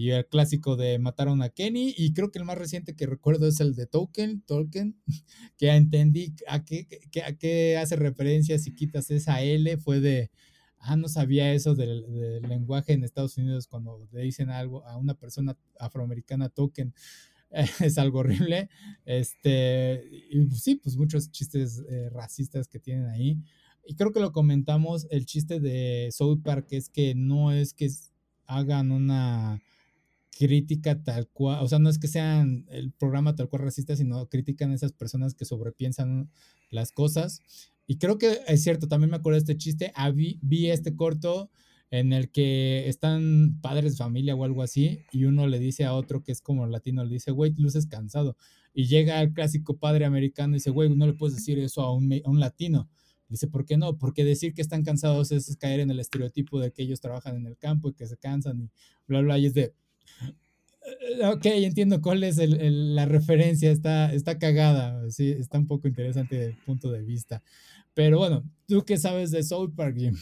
Y el clásico de Mataron a Kenny. Y creo que el más reciente que recuerdo es el de Token, Tolkien, que entendí a qué, a qué hace referencia si quitas esa L. Fue de, ah, no sabía eso del, lenguaje en Estados Unidos cuando le dicen algo a una persona afroamericana Token. es algo horrible. Este, y pues sí, pues muchos chistes eh, racistas que tienen ahí. Y creo que lo comentamos, el chiste de South Park es que no es que hagan una crítica tal cual, o sea, no es que sean el programa tal cual racista, sino critican esas personas que sobrepiensan las cosas. Y creo que es cierto, también me acuerdo de este chiste, vi, este corto en el que están padres de familia o algo así, y uno le dice a otro que es como latino, le dice, güey, luces cansado. Y llega el clásico padre americano y dice, güey, no le puedes decir eso a un, a un latino. Dice, ¿por qué no? Porque decir que están cansados es caer en el estereotipo de que ellos trabajan en el campo y que se cansan y bla, bla, y es de, ok, entiendo cuál es el, el, la referencia, está, está cagada, sí, está un poco interesante desde el punto de vista. Pero bueno, ¿tú qué sabes de Soul Park, Jim?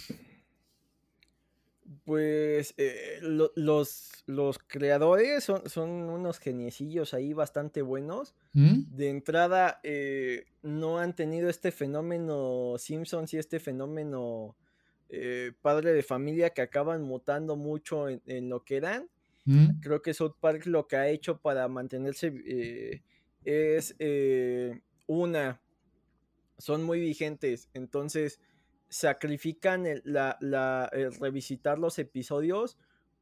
Pues eh, lo, los, los creadores son, son, unos geniecillos ahí bastante buenos. ¿Mm? De entrada, eh, no han tenido este fenómeno Simpsons y este fenómeno eh, padre de familia que acaban mutando mucho en, en lo que eran. ¿Mm? Creo que South Park lo que ha hecho para mantenerse eh, es eh, una, son muy vigentes, entonces sacrifican el, la, la, el revisitar los episodios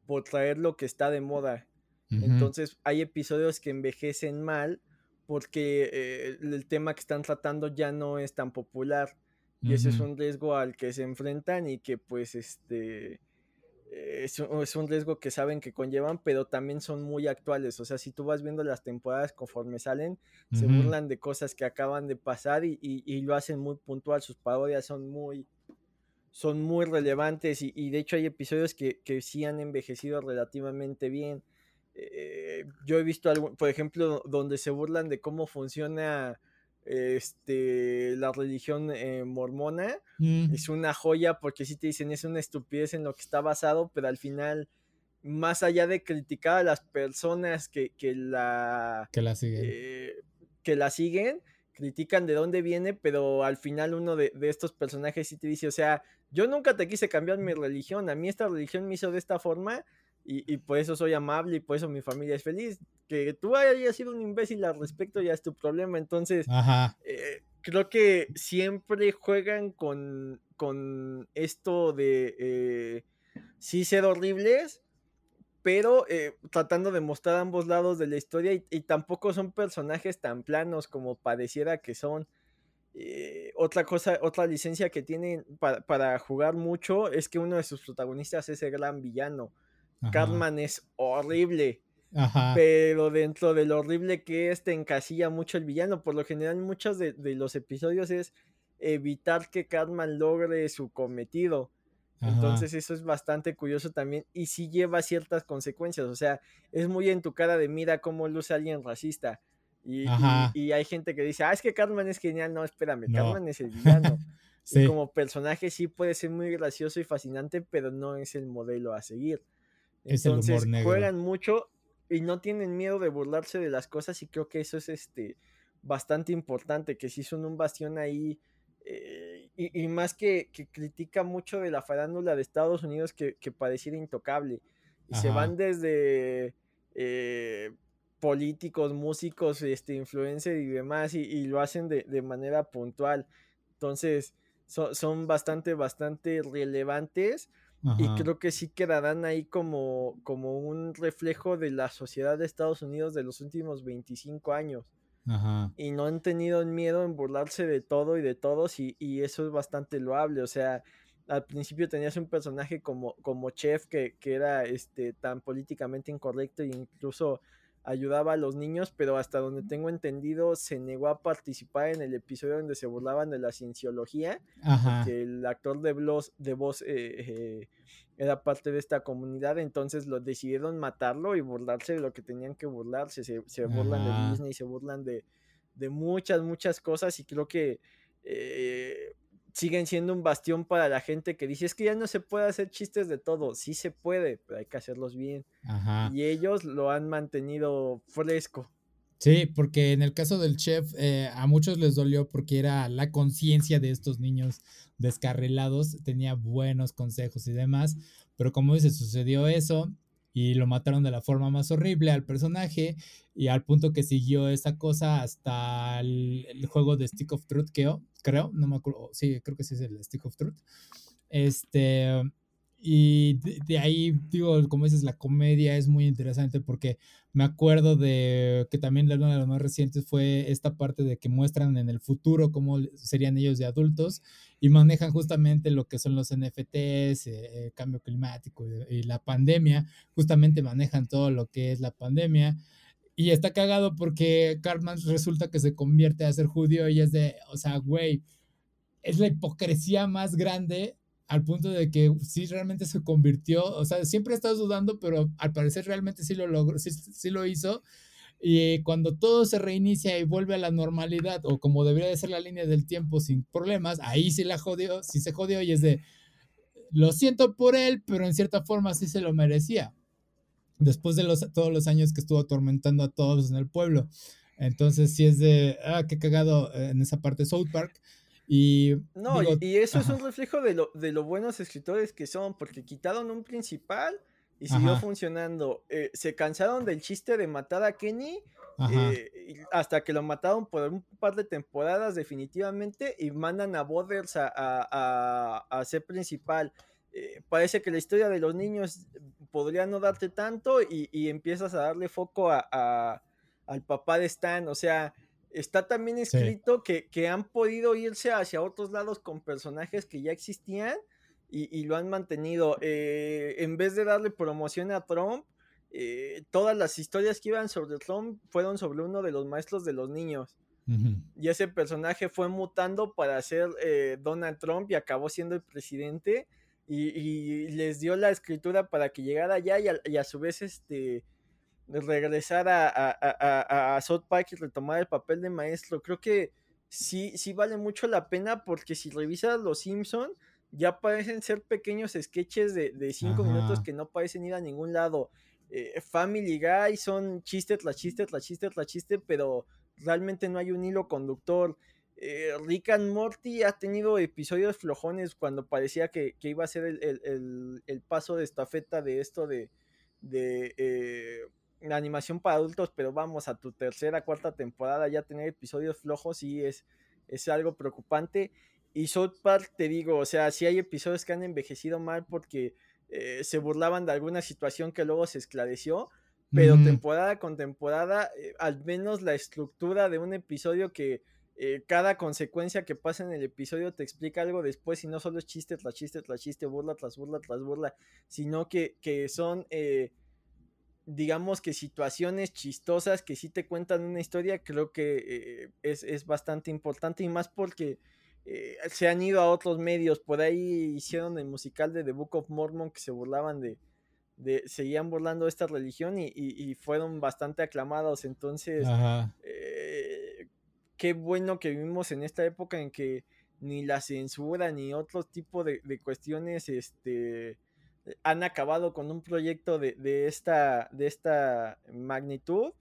por traer lo que está de moda. Entonces hay episodios que envejecen mal porque eh, el tema que están tratando ya no es tan popular. Y ese es un riesgo al que se enfrentan y que pues este es, un- es un riesgo que saben que conllevan, pero también son muy actuales. O sea, si tú vas viendo las temporadas conforme salen, se burlan de cosas que acaban de pasar y, y- y lo hacen muy puntual. Sus parodias son muy, son muy relevantes y, y de hecho hay episodios que, que sí han envejecido relativamente bien. Eh, yo he visto, algo, por ejemplo, donde se burlan de cómo funciona este, la religión eh, mormona. Mm. Es una joya porque sí te dicen es una estupidez en lo que está basado, pero al final, más allá de criticar a las personas que, que la Que la siguen. eh, que la siguen, critican de dónde viene, pero al final uno de, de estos personajes sí te dice, o sea, yo nunca te quise cambiar mi religión, a mí esta religión me hizo de esta forma y, y por eso soy amable y por eso mi familia es feliz. Que tú hayas sido un imbécil al respecto ya es tu problema, entonces Ajá. eh, creo que siempre juegan con, con esto de eh, sí ser horribles, pero eh, tratando de mostrar ambos lados de la historia y, y tampoco son personajes tan planos como pareciera que son. Eh, otra cosa, otra licencia que tienen pa- para jugar mucho es que uno de sus protagonistas es el gran villano. Ajá. Cartman es horrible Ajá. pero dentro de lo horrible que es, te encasilla mucho el villano. Por lo general, muchos de, de los episodios es evitar que Cartman logre su cometido. Ajá. Entonces eso es bastante curioso también y sí lleva ciertas consecuencias, o sea, es muy en tu cara de mira cómo luce alguien racista y, y- Ajá. y hay gente que dice, ah, es que Cartman es genial, no, espérame, No. Cartman es el villano. Sí. Y como personaje sí puede ser muy gracioso y fascinante, pero no es el modelo a seguir. Es el humor Entonces negro. juegan mucho y no tienen miedo de burlarse de las cosas y creo que eso es este bastante importante, que sí son un bastión ahí eh, y, y más que, que critica mucho de la farándula de Estados Unidos que, que pareciera intocable. Y se van desde eh, políticos, músicos, este, influencers y demás, y, y lo hacen de, de manera puntual. Entonces, so- son bastante, bastante relevantes y creo que sí quedarán ahí como, como un reflejo de la sociedad de Estados Unidos de los últimos 25 años. Ajá. Y no han tenido miedo en burlarse de todo y de todos y, y eso es bastante loable. O sea, al principio tenías un personaje como, como Chef que, que era este, tan políticamente incorrecto e incluso ayudaba a los niños, pero hasta donde tengo entendido se negó a participar en el episodio donde se burlaban de la cienciología, porque el actor de, voz, de voz eh, eh, era parte de esta comunidad, entonces lo decidieron matarlo y burlarse de lo que tenían que burlarse, se, se burlan de Disney, se burlan de, de muchas, muchas cosas y creo que... Eh, siguen siendo un bastión para la gente que dice, es que ya no se puede hacer chistes de todo. Sí se puede, pero hay que hacerlos bien. Y ellos lo han mantenido fresco. Sí, porque en el caso del chef, eh, a muchos les dolió porque era la conciencia de estos niños descarrilados, tenía buenos consejos y demás, pero como dice, sucedió eso y lo mataron de la forma más horrible al personaje y al punto que siguió esa cosa hasta el, juego de Stick of Truth, creo, creo, no me acuerdo, sí, creo que sí es el Stick of Truth. Este, y de, ahí, digo, como dices, la comedia es muy interesante porque me acuerdo de que también una de las más recientes fue esta parte de que muestran en el futuro cómo serían ellos de adultos y manejan justamente lo que son los NFTs, eh, cambio climático y, la pandemia, justamente manejan todo lo que es la pandemia. Y está cagado porque Cartman resulta que se convierte a ser judío y es de, o sea, güey, es la hipocresía más grande al punto de que sí realmente se convirtió, o sea, siempre estás dudando, pero al parecer realmente sí lo logró, sí, sí, lo hizo. Y cuando todo se reinicia y vuelve a la normalidad, o como debería de ser la línea del tiempo sin problemas, ahí sí la jodió, sí se jodió y es de, lo siento por él, pero en cierta forma sí se lo merecía. Después de los, todos los años que estuvo atormentando a todos en el pueblo. Entonces sí es de, ah, qué cagado en esa parte South Park. Y, no, y eso es un reflejo de lo, de lo buenos escritores que son, porque quitaron un principal y siguió funcionando. Eh, se cansaron del chiste de matar a Kenny eh, hasta que lo mataron por un par de temporadas definitivamente y mandan a Boders a, a, ser principal. Eh, parece que la historia de los niños podría no darte tanto y, y empiezas a darle foco a, al papá de Stan. O sea, está también escrito que, han podido irse hacia otros lados con personajes que ya existían y, lo han mantenido. Eh, en vez de darle promoción a Trump, eh, todas las historias que iban sobre Trump fueron sobre uno de los maestros de los niños. Y ese personaje fue mutando para ser eh, Donald Trump y acabó siendo el presidente. Y, les dio la escritura para que llegara allá y a, y a su vez este regresar a, a, a, South Park y retomar el papel de maestro. Creo que sí, sí vale mucho la pena porque si revisas Los Simpson ya parecen ser pequeños sketches de, de cinco minutos que no parecen ir a ningún lado. Eh, Family Guy son chistes tras chistes tras chistes tras chiste, pero realmente no hay un hilo conductor. Eh, Rick and Morty ha tenido episodios flojones cuando parecía que, iba a ser el, paso de estafeta de esto de, de eh, la animación para adultos, pero vamos a tu tercera, cuarta temporada ya tener episodios flojos y es, es algo preocupante. Y South Park, te digo, o sea, si hay episodios que han envejecido mal porque eh, se burlaban de alguna situación que luego se esclareció, pero temporada con temporada, eh, al menos la estructura de un episodio que eh, cada consecuencia que pasa en el episodio te explica algo después y no solo es chiste tras chiste tras chiste, burla tras burla tras burla, sino que, que son digamos que situaciones chistosas que sí te cuentan una historia, creo que eh, es, bastante importante y más porque eh, se han ido a otros medios. Por ahí hicieron el musical de The Book of Mormon que se burlaban de, de seguían burlando de esta religión y, fueron bastante aclamados. Entonces, eh, qué bueno que vivimos en esta época en que ni la censura ni otro tipo de, de cuestiones, este han acabado con un proyecto de, esta, de esta magnitud,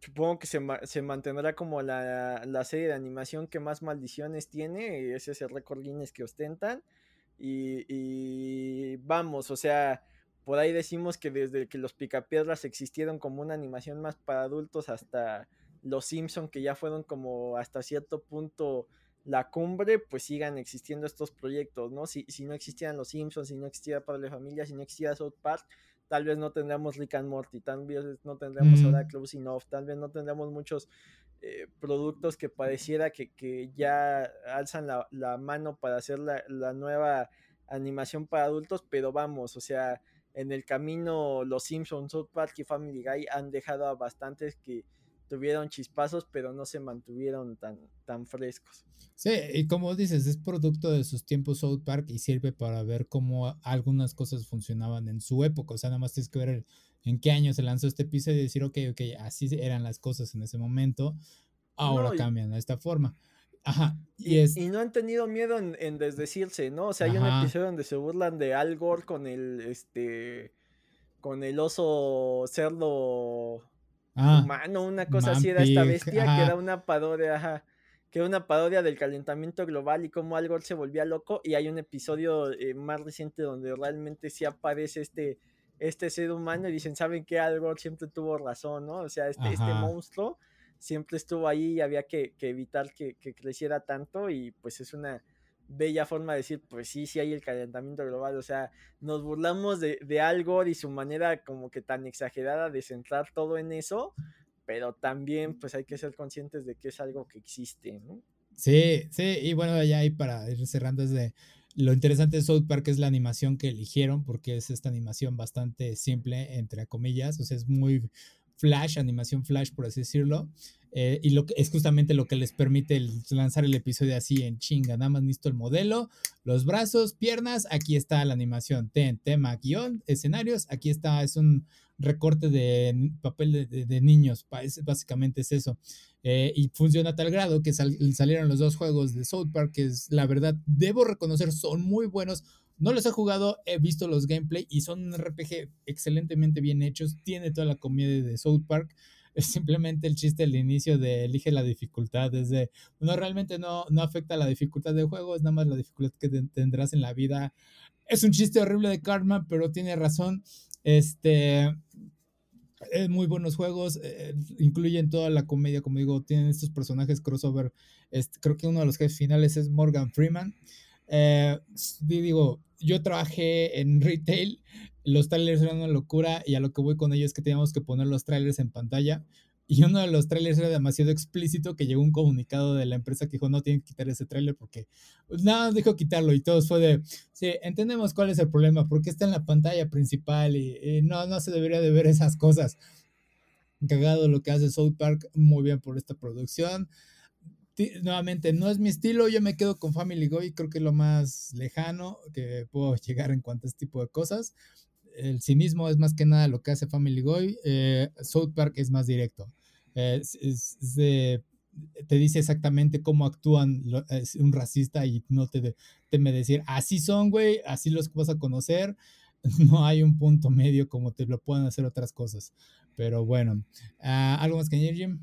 supongo que se, mantendrá como la, serie de animación que más maldiciones tiene, ese es el récord Guinness que ostentan. Y, vamos, o sea, por ahí decimos que desde que los picapiedras existieron como una animación más para adultos hasta los Simpson que ya fueron como hasta cierto punto la cumbre, pues sigan existiendo estos proyectos, ¿no? Si, si no existieran los Simpsons, si no existiera Padre Familia, si no existiera South Park, tal vez no tendríamos Rick and Morty, tal vez no tendríamos mm. ahora Closing Off, tal vez no tendríamos muchos eh, productos que pareciera que, que ya alzan la, la, mano para hacer la, la nueva animación para adultos, pero vamos, o sea, en el camino los Simpsons, South Park y Family Guy han dejado a bastantes que tuvieron chispazos, pero no se mantuvieron tan, tan frescos. Sí, y como dices, es producto de sus tiempos South Park y sirve para ver cómo algunas cosas funcionaban en su época. O sea, nada más tienes que ver en qué año se lanzó este episodio y decir, ok, ok, así eran las cosas en ese momento, ahora cambian de esta forma. Ajá. Y, es... y, no han tenido miedo en, desdecirse, ¿no? O sea, hay un episodio donde se burlan de Al Gore con el, este, con el oso cerdo ah, humano, una cosa así era esta bestia, que era una parodia, ajá, que era una parodia del calentamiento global y cómo Al Gore se volvía loco. Y hay un episodio eh, más reciente donde realmente sí aparece este, este ser humano y dicen, ¿saben qué? Al Gore siempre tuvo razón, ¿no? O sea, este, este monstruo siempre estuvo ahí y había que, evitar que, creciera tanto y pues es una bella forma de decir, pues sí, sí hay el calentamiento global, o sea, nos burlamos de, de algo y su manera como que tan exagerada de centrar todo en eso, pero también pues hay que ser conscientes de que es algo que existe, ¿no? Sí, sí, y bueno, ya ahí para ir cerrando es de lo interesante de South Park es la animación que eligieron, porque es esta animación bastante simple, entre comillas, o sea, es muy, flash, animación flash, por así decirlo. Eh, y lo que, es justamente lo que les permite lanzar el episodio así en chinga. Nada más listo el modelo, los brazos, piernas. Aquí está la animación. Ten, tema, guion, escenarios. Aquí está, es un recorte de papel de, niños. Básicamente es eso. Eh, y funciona a tal grado que salieron los dos juegos de South Park, que es la verdad, debo reconocer, son muy buenos no los he jugado, he visto los gameplay y son un RPG excelentemente bien hechos. Tiene toda la comedia de South Park. Es simplemente el chiste del inicio de elige la dificultad. Desde, bueno, realmente no, no afecta la dificultad del juego, es nada más la dificultad que tendrás en la vida. Es un chiste horrible de Karma, pero tiene razón. Este, es muy buenos juegos, eh, incluyen toda la comedia, como digo, tienen estos personajes crossover. Este, creo que uno de los jefes finales es Morgan Freeman. Eh, digo, yo trabajé en retail, los trailers eran una locura y a lo que voy con ello es que teníamos que poner los trailers en pantalla. Y uno de los trailers era demasiado explícito que llegó un comunicado de la empresa que dijo no tienen que quitar ese trailer porque pues, nada dijo quitarlo y todos fue de sí, entendemos cuál es el problema, porque está en la pantalla principal y, no, no se debería de ver esas cosas. Cagado lo que hace South Park, muy bien por esta producción nuevamente, no es mi estilo, yo me quedo con Family Guy, creo que es lo más lejano que puedo llegar en cuanto a este tipo de cosas. El cinismo es más que nada lo que hace Family Guy, eh, South Park es más directo. te dice exactamente cómo actúan es un racista y no te teme decir, así son, güey, así los vas a conocer. No hay un punto medio como te lo pueden hacer otras cosas. Pero bueno, ah, ¿algo más que añadir, Jim?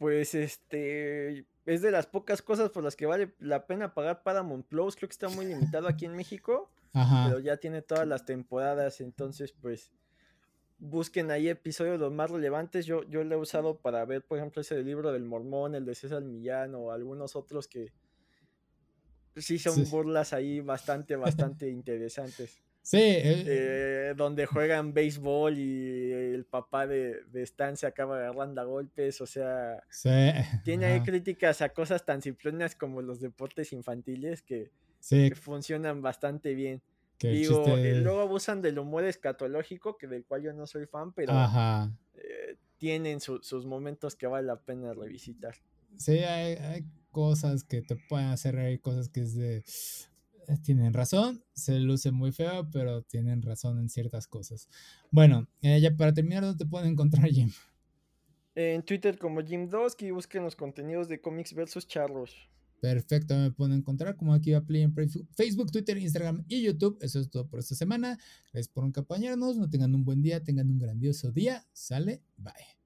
Pues este es de las pocas cosas por las que vale la pena pagar Paramount Plus. Creo que está muy limitado aquí en México, pero ya tiene todas las temporadas, entonces pues busquen ahí episodios los más relevantes. Yo, yo lo he usado para ver, por ejemplo, ese del libro del Mormón, el de César Millán o algunos otros que sí son burlas ahí bastante, bastante interesantes. Sí. Eh, eh, donde juegan béisbol y el papá de, de Stan se acaba agarrando a golpes, o sea, tiene ahí críticas a cosas tan simplonas como los deportes infantiles que, funcionan bastante bien. Digo, eh, luego abusan del humor escatológico, que del cual yo no soy fan, pero tienen sus momentos que vale la pena revisitar. Sí, hay, hay cosas que te pueden hacer hay cosas que es de eh, tienen razón, se luce muy feo, pero tienen razón en ciertas cosas. Bueno, eh, ya para terminar, ¿dónde te pueden encontrar, Jim? En Twitter como Jim Dosky, busquen los contenidos de cómics versus charros. Perfecto, me pueden encontrar como aquí va Play en Facebook, Twitter, Instagram y YouTube. Eso es todo por esta semana. Gracias por acompañarnos. No tengan un buen día, tengan un grandioso día. Sale, bye.